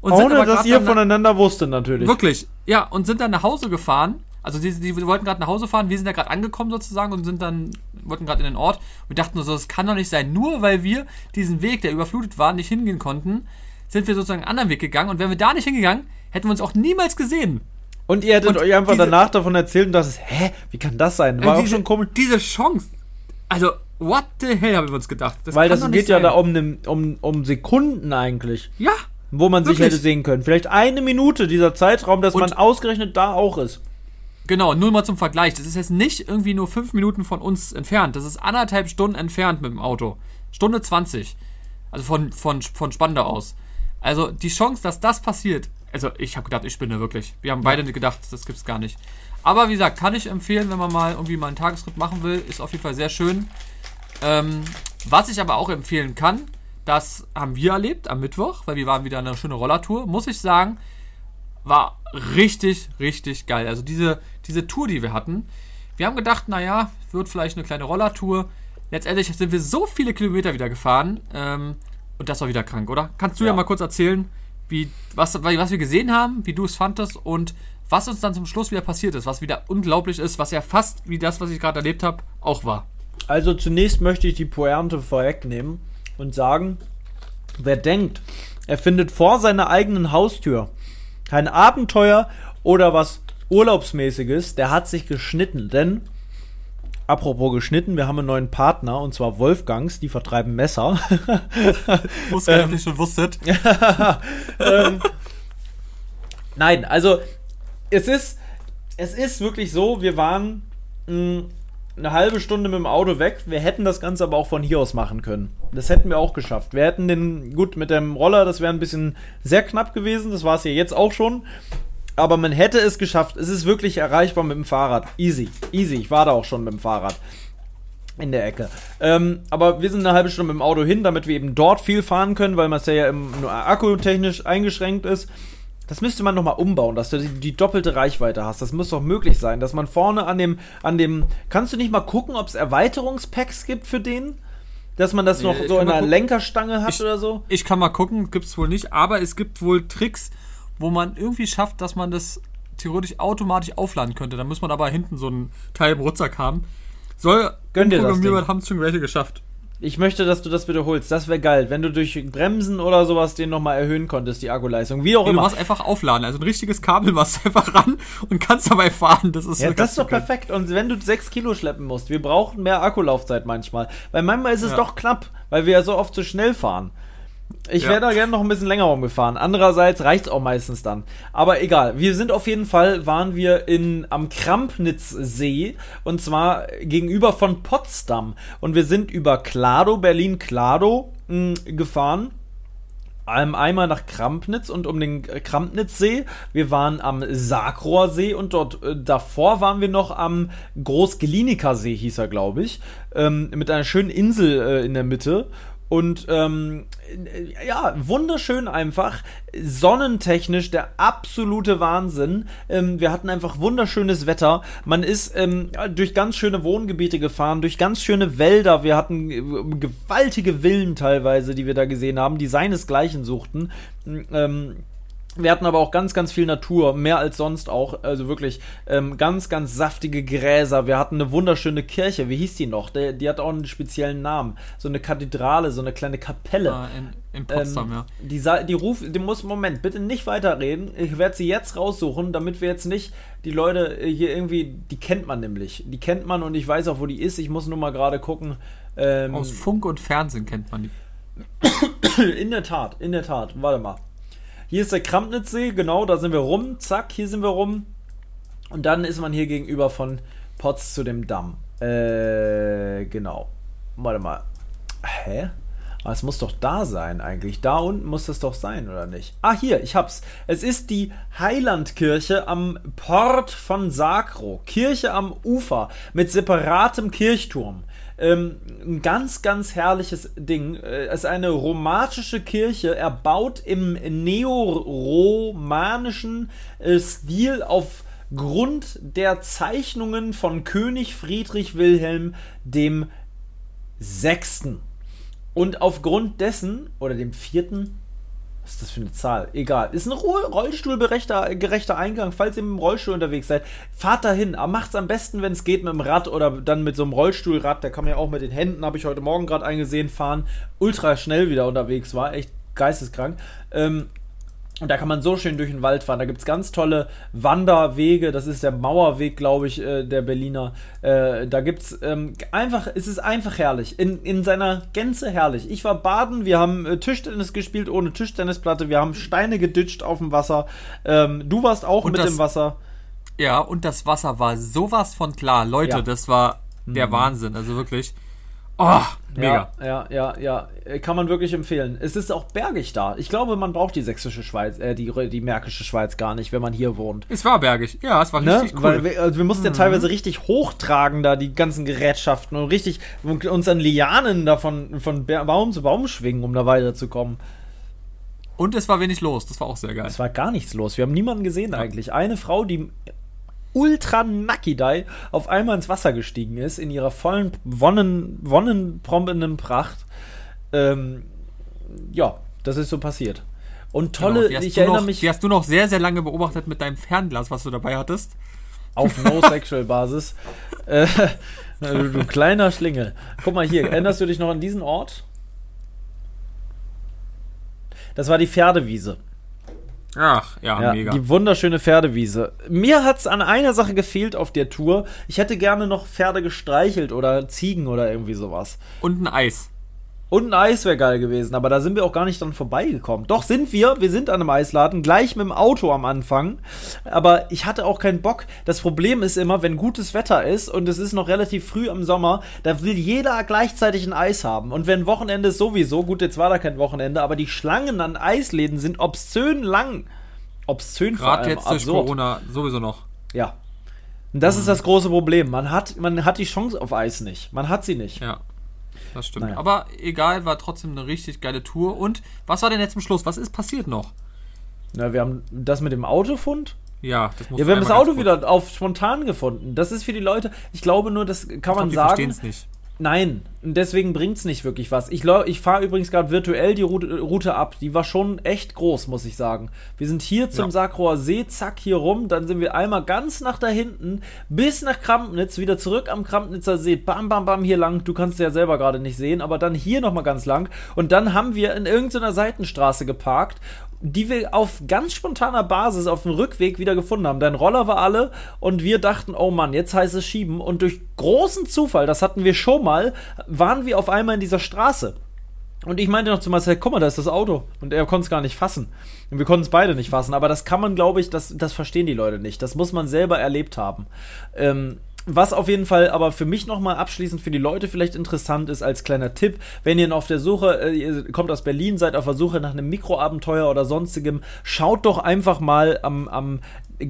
Und Ohne, dass ihr voneinander wusstet, natürlich. Wirklich, ja. Und sind dann nach Hause gefahren. Also die, die wollten gerade nach Hause fahren. Wir sind da gerade angekommen sozusagen und sind dann, wollten gerade in den Ort. Wir dachten so, das kann doch nicht sein. Nur weil wir diesen Weg, der überflutet war, nicht hingehen konnten, sind wir sozusagen einen anderen Weg gegangen. Und wären wir da nicht hingegangen, hätten wir uns auch niemals gesehen. Und ihr hättet und euch einfach danach davon erzählt und dachtet, hä, wie kann das sein? War diese, auch schon komisch. Diese Chance, also, what the hell, haben wir uns gedacht. Das Weil das geht ja da um, ne, um, um Sekunden eigentlich. Ja. Wo man wirklich? sich hätte sehen können. Vielleicht eine Minute dieser Zeitraum, dass Und man ausgerechnet da auch ist. Genau, nur mal zum Vergleich. Das ist jetzt nicht irgendwie nur fünf Minuten von uns entfernt. Das ist anderthalb Stunden entfernt mit dem Auto. Stunde 20. Also von, von, von Spandau aus. Also die Chance, dass das passiert. Also ich habe gedacht, ich spinne wirklich. Wir haben beide gedacht, das gibt's gar nicht. Aber wie gesagt, kann ich empfehlen, wenn man mal irgendwie mal einen Tagestrip machen will. Ist auf jeden Fall sehr schön. Ähm, was ich aber auch empfehlen kann, das haben wir erlebt am Mittwoch, weil wir waren wieder eine schöne Rollertour. Muss ich sagen, war richtig, richtig geil. Also diese, diese Tour, die wir hatten, wir haben gedacht, naja, wird vielleicht eine kleine Rollertour. letztendlich sind wir so viele Kilometer wieder gefahren ähm, und das war wieder krank, oder? Kannst du ja, ja mal kurz erzählen, wie, was, was wir gesehen haben, wie du es fandest und was uns dann zum Schluss wieder passiert ist, was wieder unglaublich ist, was ja fast wie das, was ich gerade erlebt habe, auch war. Also zunächst möchte ich die Pointe vorwegnehmen und sagen, wer denkt, er findet vor seiner eigenen Haustür kein Abenteuer oder was Urlaubsmäßiges, der hat sich geschnitten, denn Apropos geschnitten, wir haben einen neuen Partner und zwar Wolfgangs, die vertreiben Messer. Muss gar nicht schon wusstet. ähm, nein, also es ist, es ist wirklich so, wir waren mh, hm, eine halbe Stunde mit dem Auto weg. Wir hätten das Ganze aber auch von hier aus machen können. Das hätten wir auch geschafft. Wir hätten den, gut, mit dem Roller, das wäre ein bisschen sehr knapp gewesen. Das war es ja jetzt auch schon. Aber man hätte es geschafft. Es ist wirklich erreichbar mit dem Fahrrad. Easy. Easy. Ich war da auch schon mit dem Fahrrad. In der Ecke. Ähm, aber wir sind eine halbe Stunde mit dem Auto hin, damit wir eben dort viel fahren können, weil Marseille ja im, nur akkutechnisch eingeschränkt ist. Das müsste man nochmal umbauen, dass du die, die, doppelte Reichweite hast. Das muss doch möglich sein, dass man vorne an dem, an dem. Kannst du nicht mal gucken, ob es Erweiterungspacks gibt für den? Dass man das nee, noch so in einer Lenkerstange hat ich, oder so? Ich kann mal gucken, gibt es wohl nicht, aber es gibt wohl Tricks, wo man irgendwie schafft, dass man das theoretisch automatisch aufladen könnte. Dann muss man aber hinten so einen Teil im Rucksack haben. Soll Gönn dir das Ding. haben es schon welche geschafft. Ich möchte, dass du das wiederholst. Das wäre geil, wenn du durch Bremsen oder sowas den nochmal erhöhen konntest, die Akkuleistung. Wie auch nee, immer. Du machst einfach aufladen. Also ein richtiges Kabel machst du einfach ran und kannst dabei fahren. Das ist, ja, das ist doch perfekt. Und wenn du 6 Kilo schleppen musst, wir brauchen mehr Akkulaufzeit manchmal. Weil manchmal ist es ja. doch knapp, weil wir ja so oft zu schnell fahren. Ich ja. wäre da gerne noch ein bisschen länger rumgefahren. Andererseits reicht es auch meistens dann. Aber egal. Wir sind auf jeden Fall, waren wir in, am Krampnitzsee und zwar gegenüber von Potsdam. Und wir sind über Klado, Berlin-Klado hm, gefahren einmal nach Krampnitz und um den Krampnitzsee. Wir waren am Sakrorsee und dort äh, davor waren wir noch am Großgelinica See, hieß er, glaube ich, ähm, mit einer schönen Insel äh, in der Mitte. Und ähm, ja, wunderschön einfach. Sonnentechnisch der absolute Wahnsinn. Ähm, wir hatten einfach wunderschönes Wetter. Man ist ähm, durch ganz schöne Wohngebiete gefahren, durch ganz schöne Wälder. Wir hatten äh, gewaltige Villen teilweise, die wir da gesehen haben, die seinesgleichen suchten. Ähm, wir hatten aber auch ganz, ganz viel Natur, mehr als sonst auch. Also wirklich ähm, ganz, ganz saftige Gräser. Wir hatten eine wunderschöne Kirche. Wie hieß die noch? Die, die hat auch einen speziellen Namen. So eine Kathedrale, so eine kleine Kapelle. Ah, in, in Potsdam, ähm, ja. Die, die Ruf, die muss, Moment, bitte nicht weiterreden. Ich werde sie jetzt raussuchen, damit wir jetzt nicht die Leute hier irgendwie, die kennt man nämlich. Die kennt man und ich weiß auch, wo die ist. Ich muss nur mal gerade gucken. Ähm, Aus Funk und Fernsehen kennt man die. in der Tat, in der Tat. Warte mal. Hier ist der Krampnitzsee, genau, da sind wir rum. Zack, hier sind wir rum. Und dann ist man hier gegenüber von Potz zu dem Damm. Äh, genau. Warte mal. Hä? Aber es muss doch da sein eigentlich. Da unten muss es doch sein, oder nicht? Ah, hier, ich hab's. Es ist die Heilandkirche am Port von Sacro. Kirche am Ufer mit separatem Kirchturm. Ähm, ein ganz, ganz herrliches Ding. Äh, es ist eine romantische Kirche, erbaut im neoromanischen äh, Stil aufgrund der Zeichnungen von König Friedrich Wilhelm dem Sechsten. Und aufgrund dessen, oder dem vierten, was ist das für eine Zahl? Egal. Ist ein Rollstuhlgerechter gerechter Eingang. Falls ihr mit dem Rollstuhl unterwegs seid, fahrt dahin. Aber macht es am besten, wenn es geht, mit dem Rad oder dann mit so einem Rollstuhlrad. Der kann man ja auch mit den Händen, habe ich heute Morgen gerade eingesehen, fahren. Ultra schnell wieder unterwegs war. Echt geisteskrank. Ähm, und da kann man so schön durch den Wald fahren. Da gibt es ganz tolle Wanderwege. Das ist der Mauerweg, glaube ich, äh, der Berliner. Äh, da gibt es ähm, einfach, es ist einfach herrlich. In, in seiner Gänze herrlich. Ich war baden, wir haben äh, Tischtennis gespielt ohne Tischtennisplatte. Wir haben Steine geditscht auf dem Wasser. Ähm, du warst auch und mit dem Wasser. Ja, und das Wasser war sowas von klar. Leute, ja. das war der mhm. Wahnsinn. Also wirklich. Oh, mega. Ja, ja, ja, ja. Kann man wirklich empfehlen. Es ist auch bergig da. Ich glaube, man braucht die sächsische Schweiz, äh, die, die märkische Schweiz gar nicht, wenn man hier wohnt. Es war bergig. Ja, es war ne? richtig cool. Weil wir, also wir mussten mhm. ja teilweise richtig hochtragen, da die ganzen Gerätschaften und richtig uns an Lianen davon von Baum zu Baum schwingen, um da weiterzukommen. Und es war wenig los. Das war auch sehr geil. Es war gar nichts los. Wir haben niemanden gesehen ja. eigentlich. Eine Frau, die ultra Nakidai auf einmal ins Wasser gestiegen ist, in ihrer vollen Wonnen, wonnenprombenden Pracht. Ähm, ja, das ist so passiert. Und tolle, genau, ich erinnere noch, mich. Die hast du noch sehr, sehr lange beobachtet mit deinem Fernglas, was du dabei hattest. Auf No-Sexual-Basis. äh, du, du kleiner Schlingel. Guck mal hier, erinnerst du dich noch an diesen Ort? Das war die Pferdewiese. Ach, ja, ja, mega. Die wunderschöne Pferdewiese. Mir hat es an einer Sache gefehlt auf der Tour. Ich hätte gerne noch Pferde gestreichelt oder Ziegen oder irgendwie sowas. Und ein Eis. Und ein Eis wäre geil gewesen, aber da sind wir auch gar nicht dran vorbeigekommen. Doch sind wir, wir sind an einem Eisladen, gleich mit dem Auto am Anfang. Aber ich hatte auch keinen Bock. Das Problem ist immer, wenn gutes Wetter ist und es ist noch relativ früh im Sommer, da will jeder gleichzeitig ein Eis haben. Und wenn Wochenende ist sowieso, gut, jetzt war da kein Wochenende, aber die Schlangen an Eisläden sind obszön lang. Obszön Gerade jetzt durch absurd. Corona sowieso noch. Ja. Und das mhm. ist das große Problem. Man hat, man hat die Chance auf Eis nicht. Man hat sie nicht. Ja das stimmt. Naja. Aber egal, war trotzdem eine richtig geile Tour. Und was war denn jetzt zum Schluss? Was ist passiert noch? Na, wir haben das mit dem Autofund. Ja, das muss Ja, wir haben das Auto wieder auf spontan gefunden. Das ist für die Leute, ich glaube nur, das kann ich man glaub, sagen. Die es nicht. Nein, deswegen bringt es nicht wirklich was. Ich, ich fahre übrigens gerade virtuell die Route, Route, ab. Die war schon echt groß, muss ich sagen. Wir sind hier zum ja. Sakroer See, zack, hier rum. Dann sind wir einmal ganz nach da hinten bis nach Krampnitz, wieder zurück am Krampnitzer See. Bam, bam, bam, hier lang. Du kannst es ja selber gerade nicht sehen, aber dann hier nochmal ganz lang. Und dann haben wir in irgendeiner Seitenstraße geparkt die wir auf ganz spontaner Basis auf dem Rückweg wieder gefunden haben. Dein Roller war alle und wir dachten, oh Mann, jetzt heißt es schieben. Und durch großen Zufall, das hatten wir schon mal, waren wir auf einmal in dieser Straße. Und ich meinte noch zu Marcel, guck mal, da ist das Auto. Und er konnte es gar nicht fassen. Und wir konnten es beide nicht fassen. Aber das kann man, glaube ich, das, das verstehen die Leute nicht. Das muss man selber erlebt haben. Ähm, was auf jeden Fall aber für mich nochmal abschließend für die Leute vielleicht interessant ist als kleiner Tipp, wenn ihr auf der Suche, äh, ihr kommt aus Berlin, seid auf der Suche nach einem Mikroabenteuer oder sonstigem, schaut doch einfach mal am, am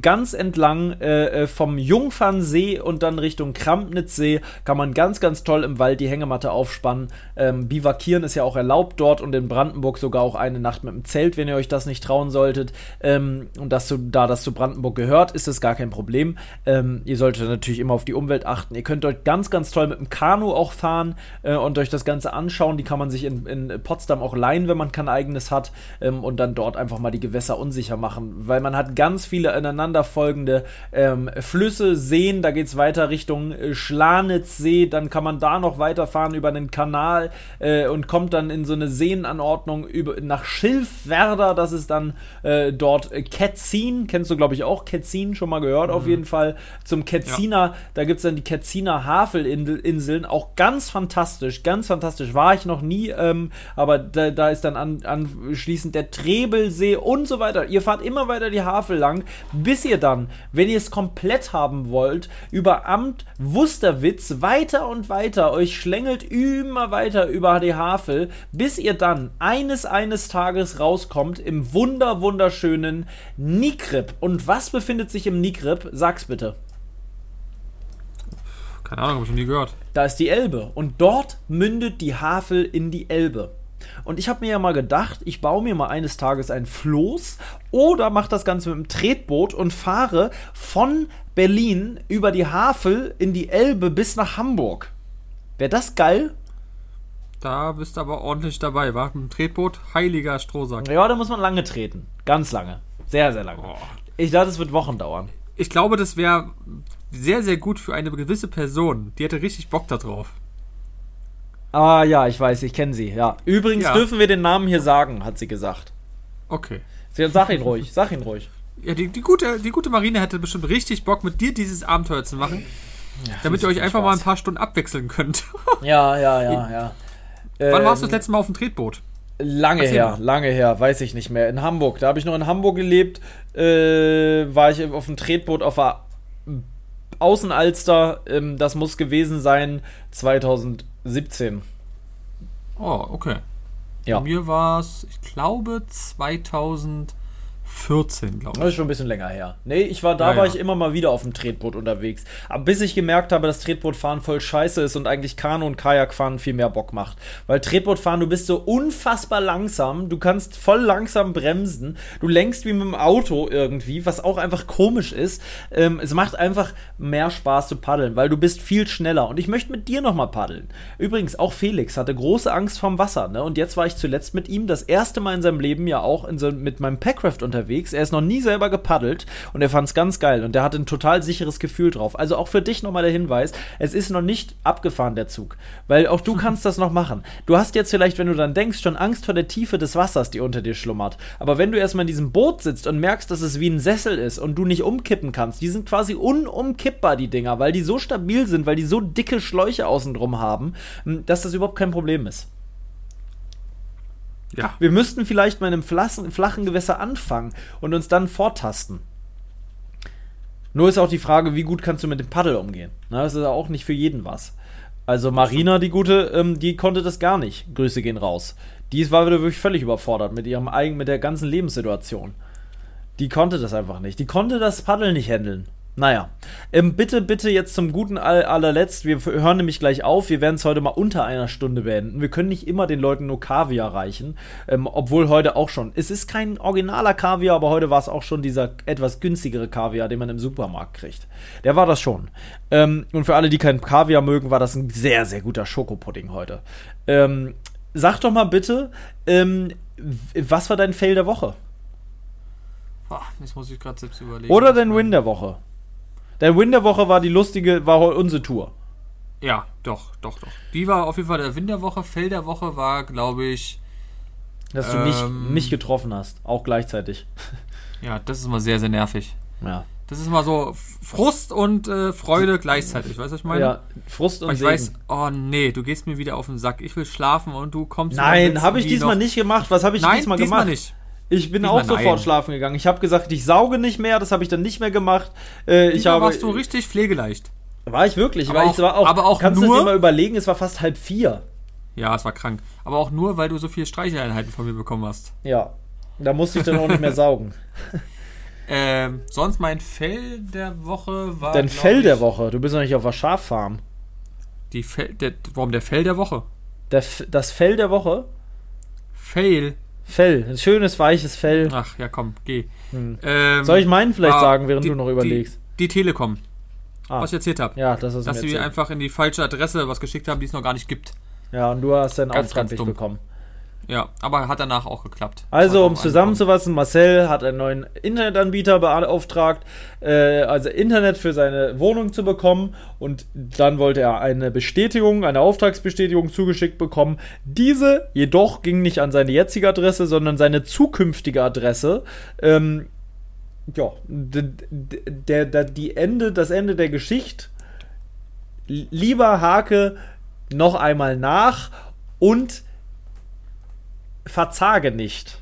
ganz entlang äh, äh, vom Jungfernsee und dann Richtung Krampnitzsee kann man ganz, ganz toll im Wald die Hängematte aufspannen. Ähm, bivakieren ist ja auch erlaubt dort und in Brandenburg sogar auch eine Nacht mit dem Zelt, wenn ihr euch das nicht trauen solltet. Ähm, und das zu, da das zu Brandenburg gehört, ist das gar kein Problem. Ähm, ihr solltet natürlich immer auf die Umwelt achten. Ihr könnt dort ganz, ganz toll mit dem Kanu auch fahren äh, und euch das Ganze anschauen. Die kann man sich in, in Potsdam auch leihen, wenn man kein eigenes hat ähm, und dann dort einfach mal die Gewässer unsicher machen, weil man hat ganz viele ineinander aufeinanderfolgende ähm, Flüsse, Seen. Da geht es weiter Richtung äh, Schlanitzsee. Dann kann man da noch weiterfahren über einen Kanal äh, und kommt dann in so eine Seenanordnung über, nach Schilfwerder. Das ist dann äh, dort Ketzin. Kennst du, glaube ich, auch Ketzin schon mal gehört, mhm. auf jeden Fall. Zum Ketziner, ja. da gibt es dann die Ketziner Havelinseln. Auch ganz fantastisch, ganz fantastisch. War ich noch nie, ähm, aber da, da, ist dann an, anschließend der Trebelsee und so weiter. Ihr fahrt immer weiter die Havel lang, bis ihr dann, wenn ihr es komplett haben wollt, über Amt Wusterwitz weiter und weiter euch schlängelt immer weiter über die Havel, bis ihr dann eines eines Tages rauskommt im wunder wunderschönen Nikrip. Und was befindet sich im Nikrip? Sag's bitte. Keine Ahnung, hab ich schon nie gehört. Da ist die Elbe und dort mündet die Havel in die Elbe. Und ich habe mir ja mal gedacht, ich baue mir mal eines Tages ein Floß oder mache das Ganze mit einem Tretboot und fahre von Berlin über die Havel in die Elbe bis nach Hamburg. Wäre das geil? Da bist du aber ordentlich dabei, war Mit dem Tretboot, heiliger Strohsack. Ja, da muss man lange treten. Ganz lange. Sehr, sehr lange. Oh. Ich dachte, es wird Wochen dauern. Ich glaube, das wäre sehr, sehr gut für eine gewisse Person. Die hätte richtig Bock darauf. Ah ja, ich weiß, ich kenne sie, ja. Übrigens ja. dürfen wir den Namen hier sagen, hat sie gesagt. Okay. Sag ihn ruhig, sag ihn ruhig. Ja, die, die, gute, die gute Marine hätte bestimmt richtig Bock, mit dir dieses Abenteuer zu machen. Ja, damit ihr euch einfach Spaß. mal ein paar Stunden abwechseln könnt. ja, ja, ja, ja. Wann ähm, warst du das ähm, letzte Mal auf dem Tretboot? Lange Erzähl her, mal. lange her, weiß ich nicht mehr. In Hamburg, da habe ich noch in Hamburg gelebt, äh, war ich auf dem Tretboot auf der Außenalster. Ähm, das muss gewesen sein 2000. 17. Oh, okay. Ja. Bei mir war es, ich glaube, 2015 14, glaube ich. Das ist schon ein bisschen länger her. Nee, ich war da, ja, war ja. ich immer mal wieder auf dem Tretboot unterwegs. Aber bis ich gemerkt habe, dass Tretbootfahren voll scheiße ist und eigentlich Kanu- und Kajakfahren viel mehr Bock macht. Weil Tretbootfahren, du bist so unfassbar langsam, du kannst voll langsam bremsen, du lenkst wie mit dem Auto irgendwie, was auch einfach komisch ist. Ähm, es macht einfach mehr Spaß zu paddeln, weil du bist viel schneller. Und ich möchte mit dir nochmal paddeln. Übrigens, auch Felix hatte große Angst vorm Wasser, ne? Und jetzt war ich zuletzt mit ihm das erste Mal in seinem Leben ja auch so, mit meinem Packraft unterwegs. Er ist noch nie selber gepaddelt und er fand es ganz geil und er hatte ein total sicheres Gefühl drauf. Also auch für dich nochmal der Hinweis, es ist noch nicht abgefahren, der Zug. Weil auch du kannst das noch machen. Du hast jetzt vielleicht, wenn du dann denkst, schon Angst vor der Tiefe des Wassers, die unter dir schlummert. Aber wenn du erstmal in diesem Boot sitzt und merkst, dass es wie ein Sessel ist und du nicht umkippen kannst, die sind quasi unumkippbar, die Dinger, weil die so stabil sind, weil die so dicke Schläuche außen drum haben, dass das überhaupt kein Problem ist. Ja. Wir müssten vielleicht mal in einem flachen, flachen Gewässer anfangen und uns dann vortasten. Nur ist auch die Frage, wie gut kannst du mit dem Paddel umgehen? Na, das ist auch nicht für jeden was. Also Marina, die gute, ähm, die konnte das gar nicht. Grüße gehen raus. Die war wieder wirklich völlig überfordert mit ihrem eigenen, mit der ganzen Lebenssituation. Die konnte das einfach nicht. Die konnte das Paddel nicht handeln. Naja, ähm, bitte, bitte jetzt zum guten All allerletzt. Wir hören nämlich gleich auf. Wir werden es heute mal unter einer Stunde beenden. Wir können nicht immer den Leuten nur Kaviar reichen, ähm, obwohl heute auch schon. Es ist kein originaler Kaviar, aber heute war es auch schon dieser etwas günstigere Kaviar, den man im Supermarkt kriegt. Der war das schon. Ähm, und für alle, die keinen Kaviar mögen, war das ein sehr, sehr guter Schokopudding heute. Ähm, sag doch mal bitte, ähm, was war dein Fail der Woche? Boah, das muss ich gerade selbst überlegen. Oder dein Win der Woche? Der Win der Woche war die lustige, war unsere Tour. Ja, doch, doch, doch. Die war auf jeden Fall der Win der Woche. Fell der Woche war, glaube ich. Dass du mich, ähm, mich getroffen hast, auch gleichzeitig. Ja, das ist mal sehr, sehr nervig. Ja. Das ist mal so Frust und äh, Freude gleichzeitig, weißt du, was ich meine? Ja, Frust und Weil ich Segen. weiß, oh nee, du gehst mir wieder auf den Sack. Ich will schlafen und du kommst. Nein, habe ich diesmal noch. nicht gemacht. Was habe ich Nein, diesmal, diesmal gemacht? nicht. Ich bin auch sofort nein. schlafen gegangen. Ich habe gesagt, ich sauge nicht mehr, das habe ich dann nicht mehr gemacht. Äh, ich habe, warst du richtig pflegeleicht. War ich wirklich, aber, auch, war auch, aber auch kannst nur, du dir mal überlegen, es war fast halb vier. Ja, es war krank. Aber auch nur, weil du so viele Streicheleinheiten von mir bekommen hast. Ja, da musste ich dann auch nicht mehr saugen. Ähm, sonst mein Fell der Woche war. Dein Fell ich, der Woche? Du bist noch nicht auf der Schaffarm. Die Fell, der, warum der Fell der Woche? Der, das Fell der Woche? Fail. Fell, ein schönes, weiches Fell. Ach ja, komm, geh. Hm. Ähm, Soll ich meinen vielleicht ah, sagen, während die, du noch überlegst? Die, die Telekom. Ah. Was ich erzählt habe. Ja, das ist Dass sie einfach in die falsche Adresse was geschickt haben, die es noch gar nicht gibt. Ja, und du hast deinen Auftrag nicht bekommen. Ja, aber hat danach auch geklappt. Also, um zusammenzufassen, Marcel hat einen neuen Internetanbieter beauftragt, äh, also Internet für seine Wohnung zu bekommen und dann wollte er eine Bestätigung, eine Auftragsbestätigung zugeschickt bekommen. Diese jedoch ging nicht an seine jetzige Adresse, sondern seine zukünftige Adresse. Ähm, ja, der, der, die Ende, das Ende der Geschichte. Lieber Hake noch einmal nach und verzage nicht.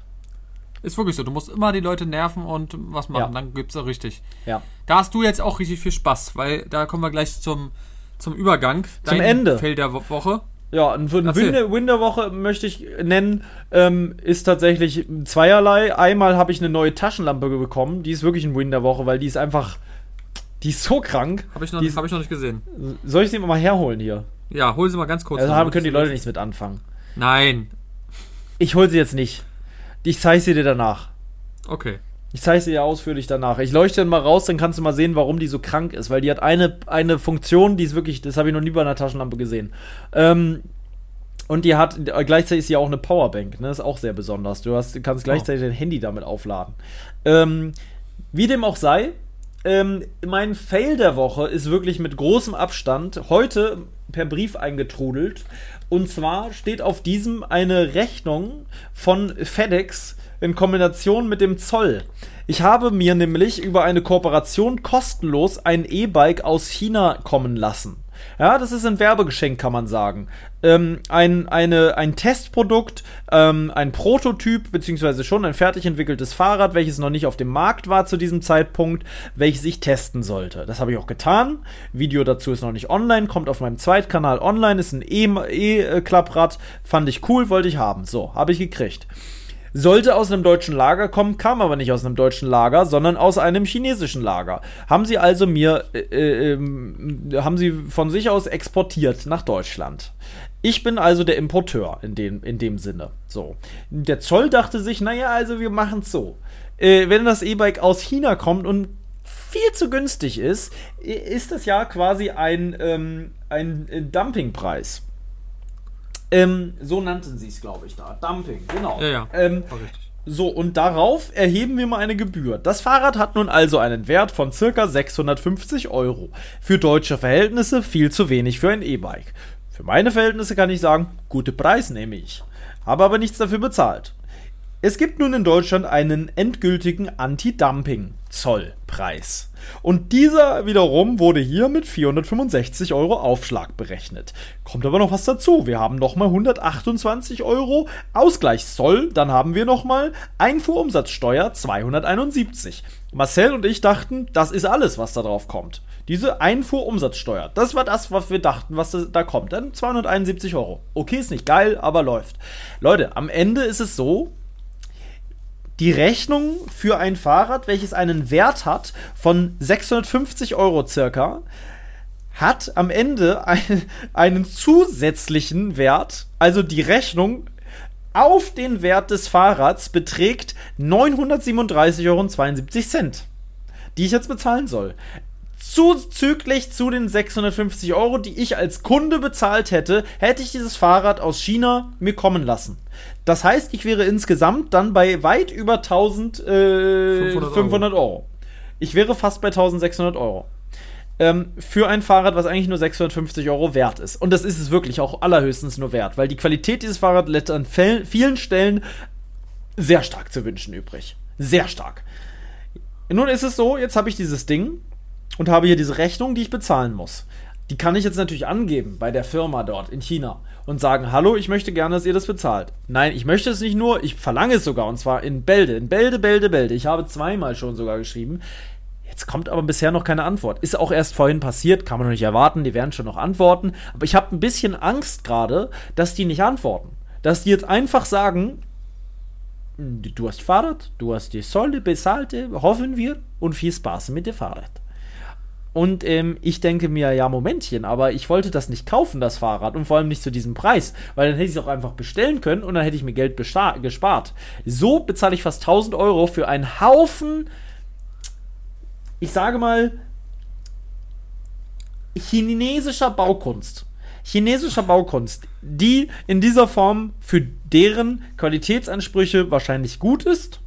Ist wirklich so. Du musst immer die Leute nerven und was machen. Ja. Dann es auch richtig. Ja. Da hast du jetzt auch richtig viel Spaß, weil da kommen wir gleich zum, zum Übergang. Zum Dein Ende. Feld der Woche. Ja, ein Win, Win der Woche möchte ich nennen, ähm, ist tatsächlich zweierlei. Einmal habe ich eine neue Taschenlampe bekommen. Die ist wirklich ein Win der Woche, weil die ist einfach. Die ist so krank. Habe ich, noch, hab ich noch nicht gesehen. Soll ich sie mal herholen hier? Ja, hol sie mal ganz kurz. Also haben, können die Leute nichts mit anfangen. Nein, ich hole sie jetzt nicht. Ich zeige sie dir danach. Okay. Ich zeige sie dir ausführlich danach. Ich leuchte dann mal raus, dann kannst du mal sehen, warum die so krank ist. Weil die hat eine, eine Funktion, die ist wirklich, das habe ich noch nie bei einer Taschenlampe gesehen. Ähm, und die hat, gleichzeitig ist sie auch eine Powerbank, ne? Ist auch sehr besonders. Du hast, kannst gleichzeitig oh. dein Handy damit aufladen. Ähm, wie dem auch sei, ähm, mein Fail der Woche ist wirklich mit großem Abstand heute per Brief eingetrudelt. Und zwar steht auf diesem eine Rechnung von FedEx in Kombination mit dem Zoll. Ich habe mir nämlich über eine Kooperation kostenlos ein E-Bike aus China kommen lassen. Ja, das ist ein Werbegeschenk, kann man sagen. Ähm, ein, eine, ein Testprodukt, ähm, ein Prototyp, beziehungsweise schon ein fertig entwickeltes Fahrrad, welches noch nicht auf dem Markt war zu diesem Zeitpunkt, welches ich testen sollte. Das habe ich auch getan. Video dazu ist noch nicht online, kommt auf meinem Zweitkanal online, ist ein E-Klapprad, fand ich cool, wollte ich haben. So, habe ich gekriegt. Sollte aus einem deutschen Lager kommen, kam aber nicht aus einem deutschen Lager, sondern aus einem chinesischen Lager. Haben sie also mir, äh, äh, äh, haben sie von sich aus exportiert nach Deutschland. Ich bin also der Importeur in dem, in dem Sinne. So. Der Zoll dachte sich, naja, also wir machen es so. Äh, wenn das E-Bike aus China kommt und viel zu günstig ist, ist das ja quasi ein, ähm, ein äh, Dumpingpreis. Ähm, so nannten sie es, glaube ich, da. Dumping, genau. Ja, ja. Ähm, so, und darauf erheben wir mal eine Gebühr. Das Fahrrad hat nun also einen Wert von circa 650 Euro. Für deutsche Verhältnisse viel zu wenig für ein E-Bike. Für meine Verhältnisse kann ich sagen, gute Preis nehme ich. Habe aber nichts dafür bezahlt. Es gibt nun in Deutschland einen endgültigen Anti-Dumping-Zollpreis. Und dieser wiederum wurde hier mit 465 Euro Aufschlag berechnet. Kommt aber noch was dazu. Wir haben nochmal 128 Euro Ausgleichszoll. Dann haben wir nochmal Einfuhrumsatzsteuer 271. Marcel und ich dachten, das ist alles, was da drauf kommt. Diese Einfuhrumsatzsteuer. Das war das, was wir dachten, was da kommt. Dann 271 Euro. Okay, ist nicht geil, aber läuft. Leute, am Ende ist es so, die Rechnung für ein Fahrrad, welches einen Wert hat von 650 Euro circa, hat am Ende ein, einen zusätzlichen Wert, also die Rechnung auf den Wert des Fahrrads beträgt 937,72 Euro, die ich jetzt bezahlen soll zuzüglich zu den 650 Euro, die ich als Kunde bezahlt hätte, hätte ich dieses Fahrrad aus China mir kommen lassen. Das heißt, ich wäre insgesamt dann bei weit über 1500 äh, Euro. Euro. Ich wäre fast bei 1600 Euro. Ähm, für ein Fahrrad, was eigentlich nur 650 Euro wert ist. Und das ist es wirklich auch allerhöchstens nur wert, weil die Qualität dieses Fahrrads lässt an vielen Stellen sehr stark zu wünschen übrig. Sehr stark. Nun ist es so, jetzt habe ich dieses Ding und habe hier diese Rechnung, die ich bezahlen muss. Die kann ich jetzt natürlich angeben bei der Firma dort in China und sagen, hallo, ich möchte gerne, dass ihr das bezahlt. Nein, ich möchte es nicht nur, ich verlange es sogar und zwar in Bälde, in Bälde, Bälde, Bälde. Ich habe zweimal schon sogar geschrieben. Jetzt kommt aber bisher noch keine Antwort. Ist auch erst vorhin passiert, kann man noch nicht erwarten, die werden schon noch antworten. Aber ich habe ein bisschen Angst gerade, dass die nicht antworten. Dass die jetzt einfach sagen, du hast Fahrrad, du hast die Solle bezahlte, hoffen wir, und viel Spaß mit dem Fahrrad. Und ähm, ich denke mir, ja, Momentchen, aber ich wollte das nicht kaufen, das Fahrrad, und vor allem nicht zu diesem Preis, weil dann hätte ich es auch einfach bestellen können und dann hätte ich mir Geld gespart. So bezahle ich fast 1000 Euro für einen Haufen, ich sage mal, chinesischer Baukunst. Chinesischer Baukunst, die in dieser Form für deren Qualitätsansprüche wahrscheinlich gut ist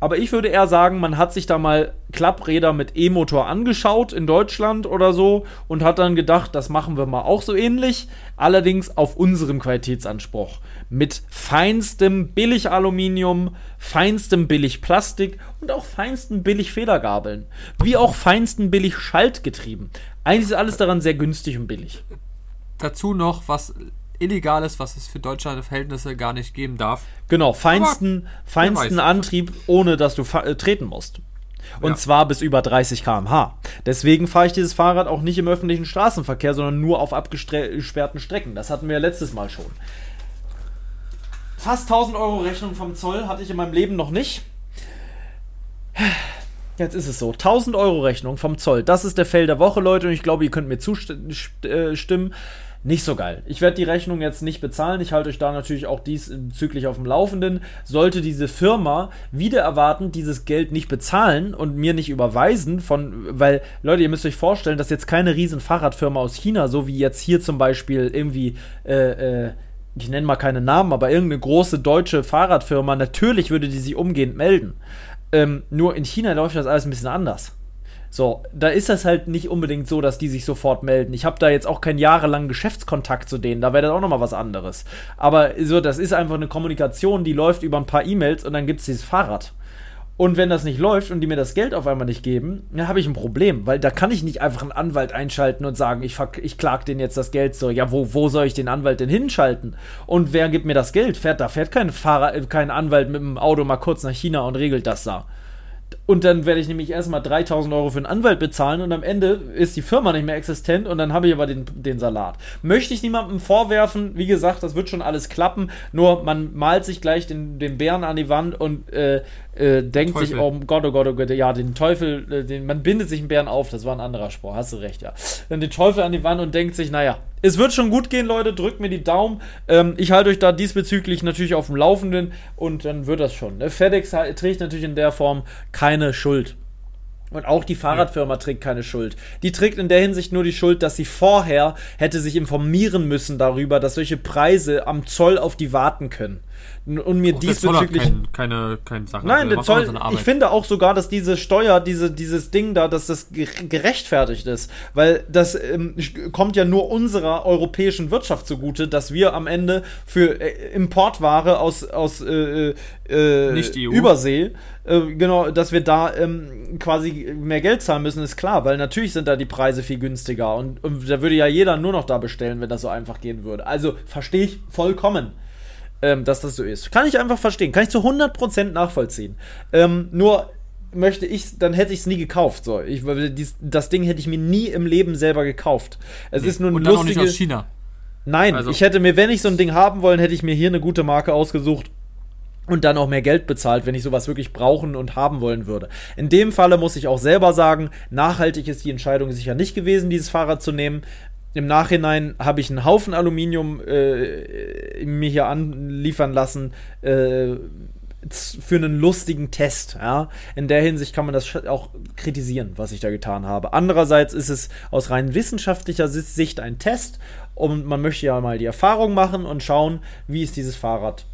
aber ich würde eher sagen, man hat sich da mal Klappräder mit E-Motor angeschaut in Deutschland oder so und hat dann gedacht, das machen wir mal auch so ähnlich, allerdings auf unserem Qualitätsanspruch. Mit feinstem Billig-Aluminium, feinstem Billig-Plastik und auch feinsten Billig-Federgabeln. Wie auch feinsten Billig-Schaltgetrieben. Eigentlich ist alles daran sehr günstig und billig. Dazu noch, was Illegales, was es für deutsche Verhältnisse gar nicht geben darf. Genau, feinsten, feinsten Antrieb, ohne dass du äh, treten musst. Und ja. zwar bis über 30 km/h. Deswegen fahre ich dieses Fahrrad auch nicht im öffentlichen Straßenverkehr, sondern nur auf abgesperrten Strecken. Das hatten wir ja letztes Mal schon. Fast 1000 Euro Rechnung vom Zoll hatte ich in meinem Leben noch nicht. Jetzt ist es so. 1000 Euro Rechnung vom Zoll. Das ist der Fell der Woche, Leute. Und ich glaube, ihr könnt mir zustimmen. Nicht so geil. Ich werde die Rechnung jetzt nicht bezahlen. Ich halte euch da natürlich auch diesbezüglich auf dem Laufenden. Sollte diese Firma wieder erwarten, dieses Geld nicht bezahlen und mir nicht überweisen, von, weil, Leute, ihr müsst euch vorstellen, dass jetzt keine riesen Fahrradfirma aus China, so wie jetzt hier zum Beispiel irgendwie, äh, äh, ich nenne mal keine Namen, aber irgendeine große deutsche Fahrradfirma, natürlich würde die sich umgehend melden. Ähm, nur in China läuft das alles ein bisschen anders. So, da ist das halt nicht unbedingt so, dass die sich sofort melden. Ich habe da jetzt auch keinen jahrelangen Geschäftskontakt zu denen, da wäre das auch nochmal was anderes. Aber so, das ist einfach eine Kommunikation, die läuft über ein paar E-Mails und dann gibt es dieses Fahrrad. Und wenn das nicht läuft und die mir das Geld auf einmal nicht geben, dann habe ich ein Problem, weil da kann ich nicht einfach einen Anwalt einschalten und sagen, ich, ich klag denen jetzt das Geld so. Ja, wo, wo soll ich den Anwalt denn hinschalten? Und wer gibt mir das Geld? Fährt, da fährt kein Fahrer, kein Anwalt mit dem Auto mal kurz nach China und regelt das da Und dann werde ich nämlich erstmal 3000 Euro für einen Anwalt bezahlen und am Ende ist die Firma nicht mehr existent und dann habe ich aber den, den Salat. Möchte ich niemandem vorwerfen, wie gesagt, das wird schon alles klappen, nur man malt sich gleich den, den Bären an die Wand und äh, äh, denkt Teufel. sich, oh Gott, oh Gott, oh Gott, ja, den Teufel, äh, den, man bindet sich einen Bären auf, das war ein anderer Spruch, hast du recht, ja. Dann den Teufel an die Wand und denkt sich, naja, es wird schon gut gehen, Leute, drückt mir die Daumen. Ähm, ich halte euch da diesbezüglich natürlich auf dem Laufenden und dann wird das schon. Ne? FedEx trägt natürlich in der Form keine Schuld. Und auch die Fahrradfirma trägt keine Schuld. Die trägt in der Hinsicht nur die Schuld, dass sie vorher hätte sich informieren müssen darüber, dass solche Preise am Zoll auf die warten können und mir auch diesbezüglich. Kein, keine, keine Sache. Nein, der Zoll, ich finde auch sogar, dass diese Steuer, diese, dieses Ding da, dass das gerechtfertigt ist. Weil das ähm, kommt ja nur unserer europäischen Wirtschaft zugute, dass wir am Ende für äh, Importware aus, aus äh, äh, EU. Übersee, äh, genau, dass wir da ähm, quasi mehr Geld zahlen müssen, ist klar, weil natürlich sind da die Preise viel günstiger und, und da würde ja jeder nur noch da bestellen, wenn das so einfach gehen würde. Also verstehe ich vollkommen ähm, dass das so ist. Kann ich einfach verstehen. Kann ich zu 100% nachvollziehen. Ähm, nur möchte ich, dann hätte ich es nie gekauft. So, ich, das Ding hätte ich mir nie im Leben selber gekauft. Es nee. ist nur ein Und dann lustige, auch nicht aus China. Nein, also. ich hätte mir, wenn ich so ein Ding haben wollen, hätte ich mir hier eine gute Marke ausgesucht und dann auch mehr Geld bezahlt, wenn ich sowas wirklich brauchen und haben wollen würde. In dem Falle muss ich auch selber sagen, nachhaltig ist die Entscheidung sicher nicht gewesen, dieses Fahrrad zu nehmen. Im Nachhinein habe ich einen Haufen Aluminium äh, mir hier anliefern lassen äh, für einen lustigen Test. Ja? In der Hinsicht kann man das auch kritisieren, was ich da getan habe. Andererseits ist es aus rein wissenschaftlicher Sicht ein Test und man möchte ja mal die Erfahrung machen und schauen, wie ist dieses Fahrrad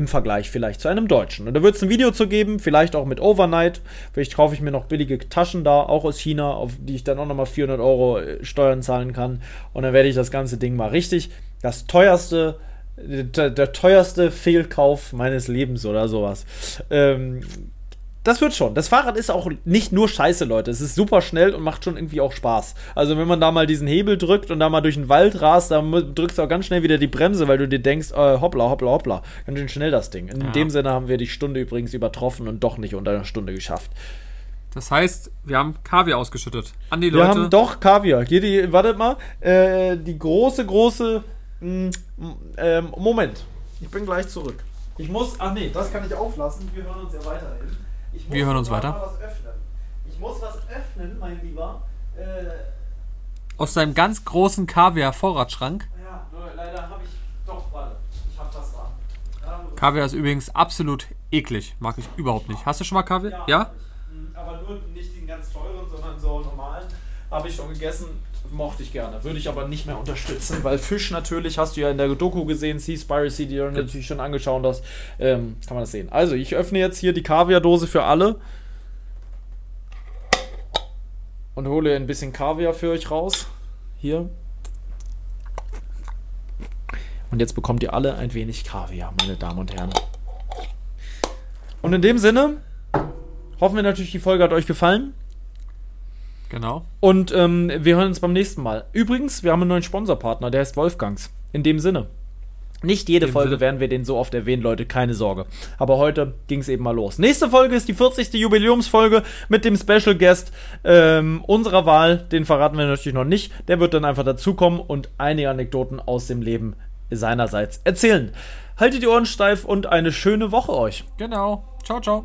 im Vergleich vielleicht zu einem deutschen. Und da wird es ein Video zu geben, vielleicht auch mit Overnight. Vielleicht kaufe ich mir noch billige Taschen da, auch aus China, auf die ich dann auch nochmal 400 Euro äh, Steuern zahlen kann. Und dann werde ich das ganze Ding mal richtig, das teuerste, der, der teuerste Fehlkauf meines Lebens oder sowas. Ähm, das wird schon. Das Fahrrad ist auch nicht nur scheiße, Leute. Es ist super schnell und macht schon irgendwie auch Spaß. Also, wenn man da mal diesen Hebel drückt und da mal durch den Wald rast, dann drückst du auch ganz schnell wieder die Bremse, weil du dir denkst, äh, hoppla, hoppla, hoppla. Ganz schön schnell das Ding. In ja. dem Sinne haben wir die Stunde übrigens übertroffen und doch nicht unter einer Stunde geschafft. Das heißt, wir haben Kaviar ausgeschüttet. An die Leute. Wir haben doch Kaviar. Hier die, wartet mal, äh, die große, große. Mh, äh, Moment. Ich bin gleich zurück. Ich muss. Ach nee, das kann ich auflassen. Wir hören uns ja weiterhin. Wir hören uns weiter. Ich muss was öffnen, mein Lieber. Äh, Aus deinem ganz großen Kaviar-Vorratsschrank. Ja, leider habe ich. Doch, warte. Ich habe dran. Ja, Kaviar ist übrigens absolut eklig. Mag ich überhaupt nicht. Hast du schon mal Kaviar? Ja? ja? Mhm, aber nur nicht den ganz teuren, sondern so normalen. Habe ich schon gegessen mochte ich gerne. Würde ich aber nicht mehr unterstützen, weil Fisch natürlich, hast du ja in der Doku gesehen, Seaspiracy, die du natürlich schon angeschaut hast, ähm, kann man das sehen. Also, ich öffne jetzt hier die Kaviardose für alle und hole ein bisschen Kaviar für euch raus. Hier. Und jetzt bekommt ihr alle ein wenig Kaviar, meine Damen und Herren. Und in dem Sinne hoffen wir natürlich, die Folge hat euch gefallen. Genau. Und ähm, wir hören uns beim nächsten Mal. Übrigens, wir haben einen neuen Sponsorpartner, der heißt Wolfgangs. In dem Sinne. Nicht jede Folge Sinne. werden wir den so oft erwähnen, Leute, keine Sorge. Aber heute ging es eben mal los. Nächste Folge ist die 40. Jubiläumsfolge mit dem Special Guest ähm, unserer Wahl. Den verraten wir natürlich noch nicht. Der wird dann einfach dazukommen und einige Anekdoten aus dem Leben seinerseits erzählen. Haltet die Ohren steif und eine schöne Woche euch. Genau. Ciao, ciao.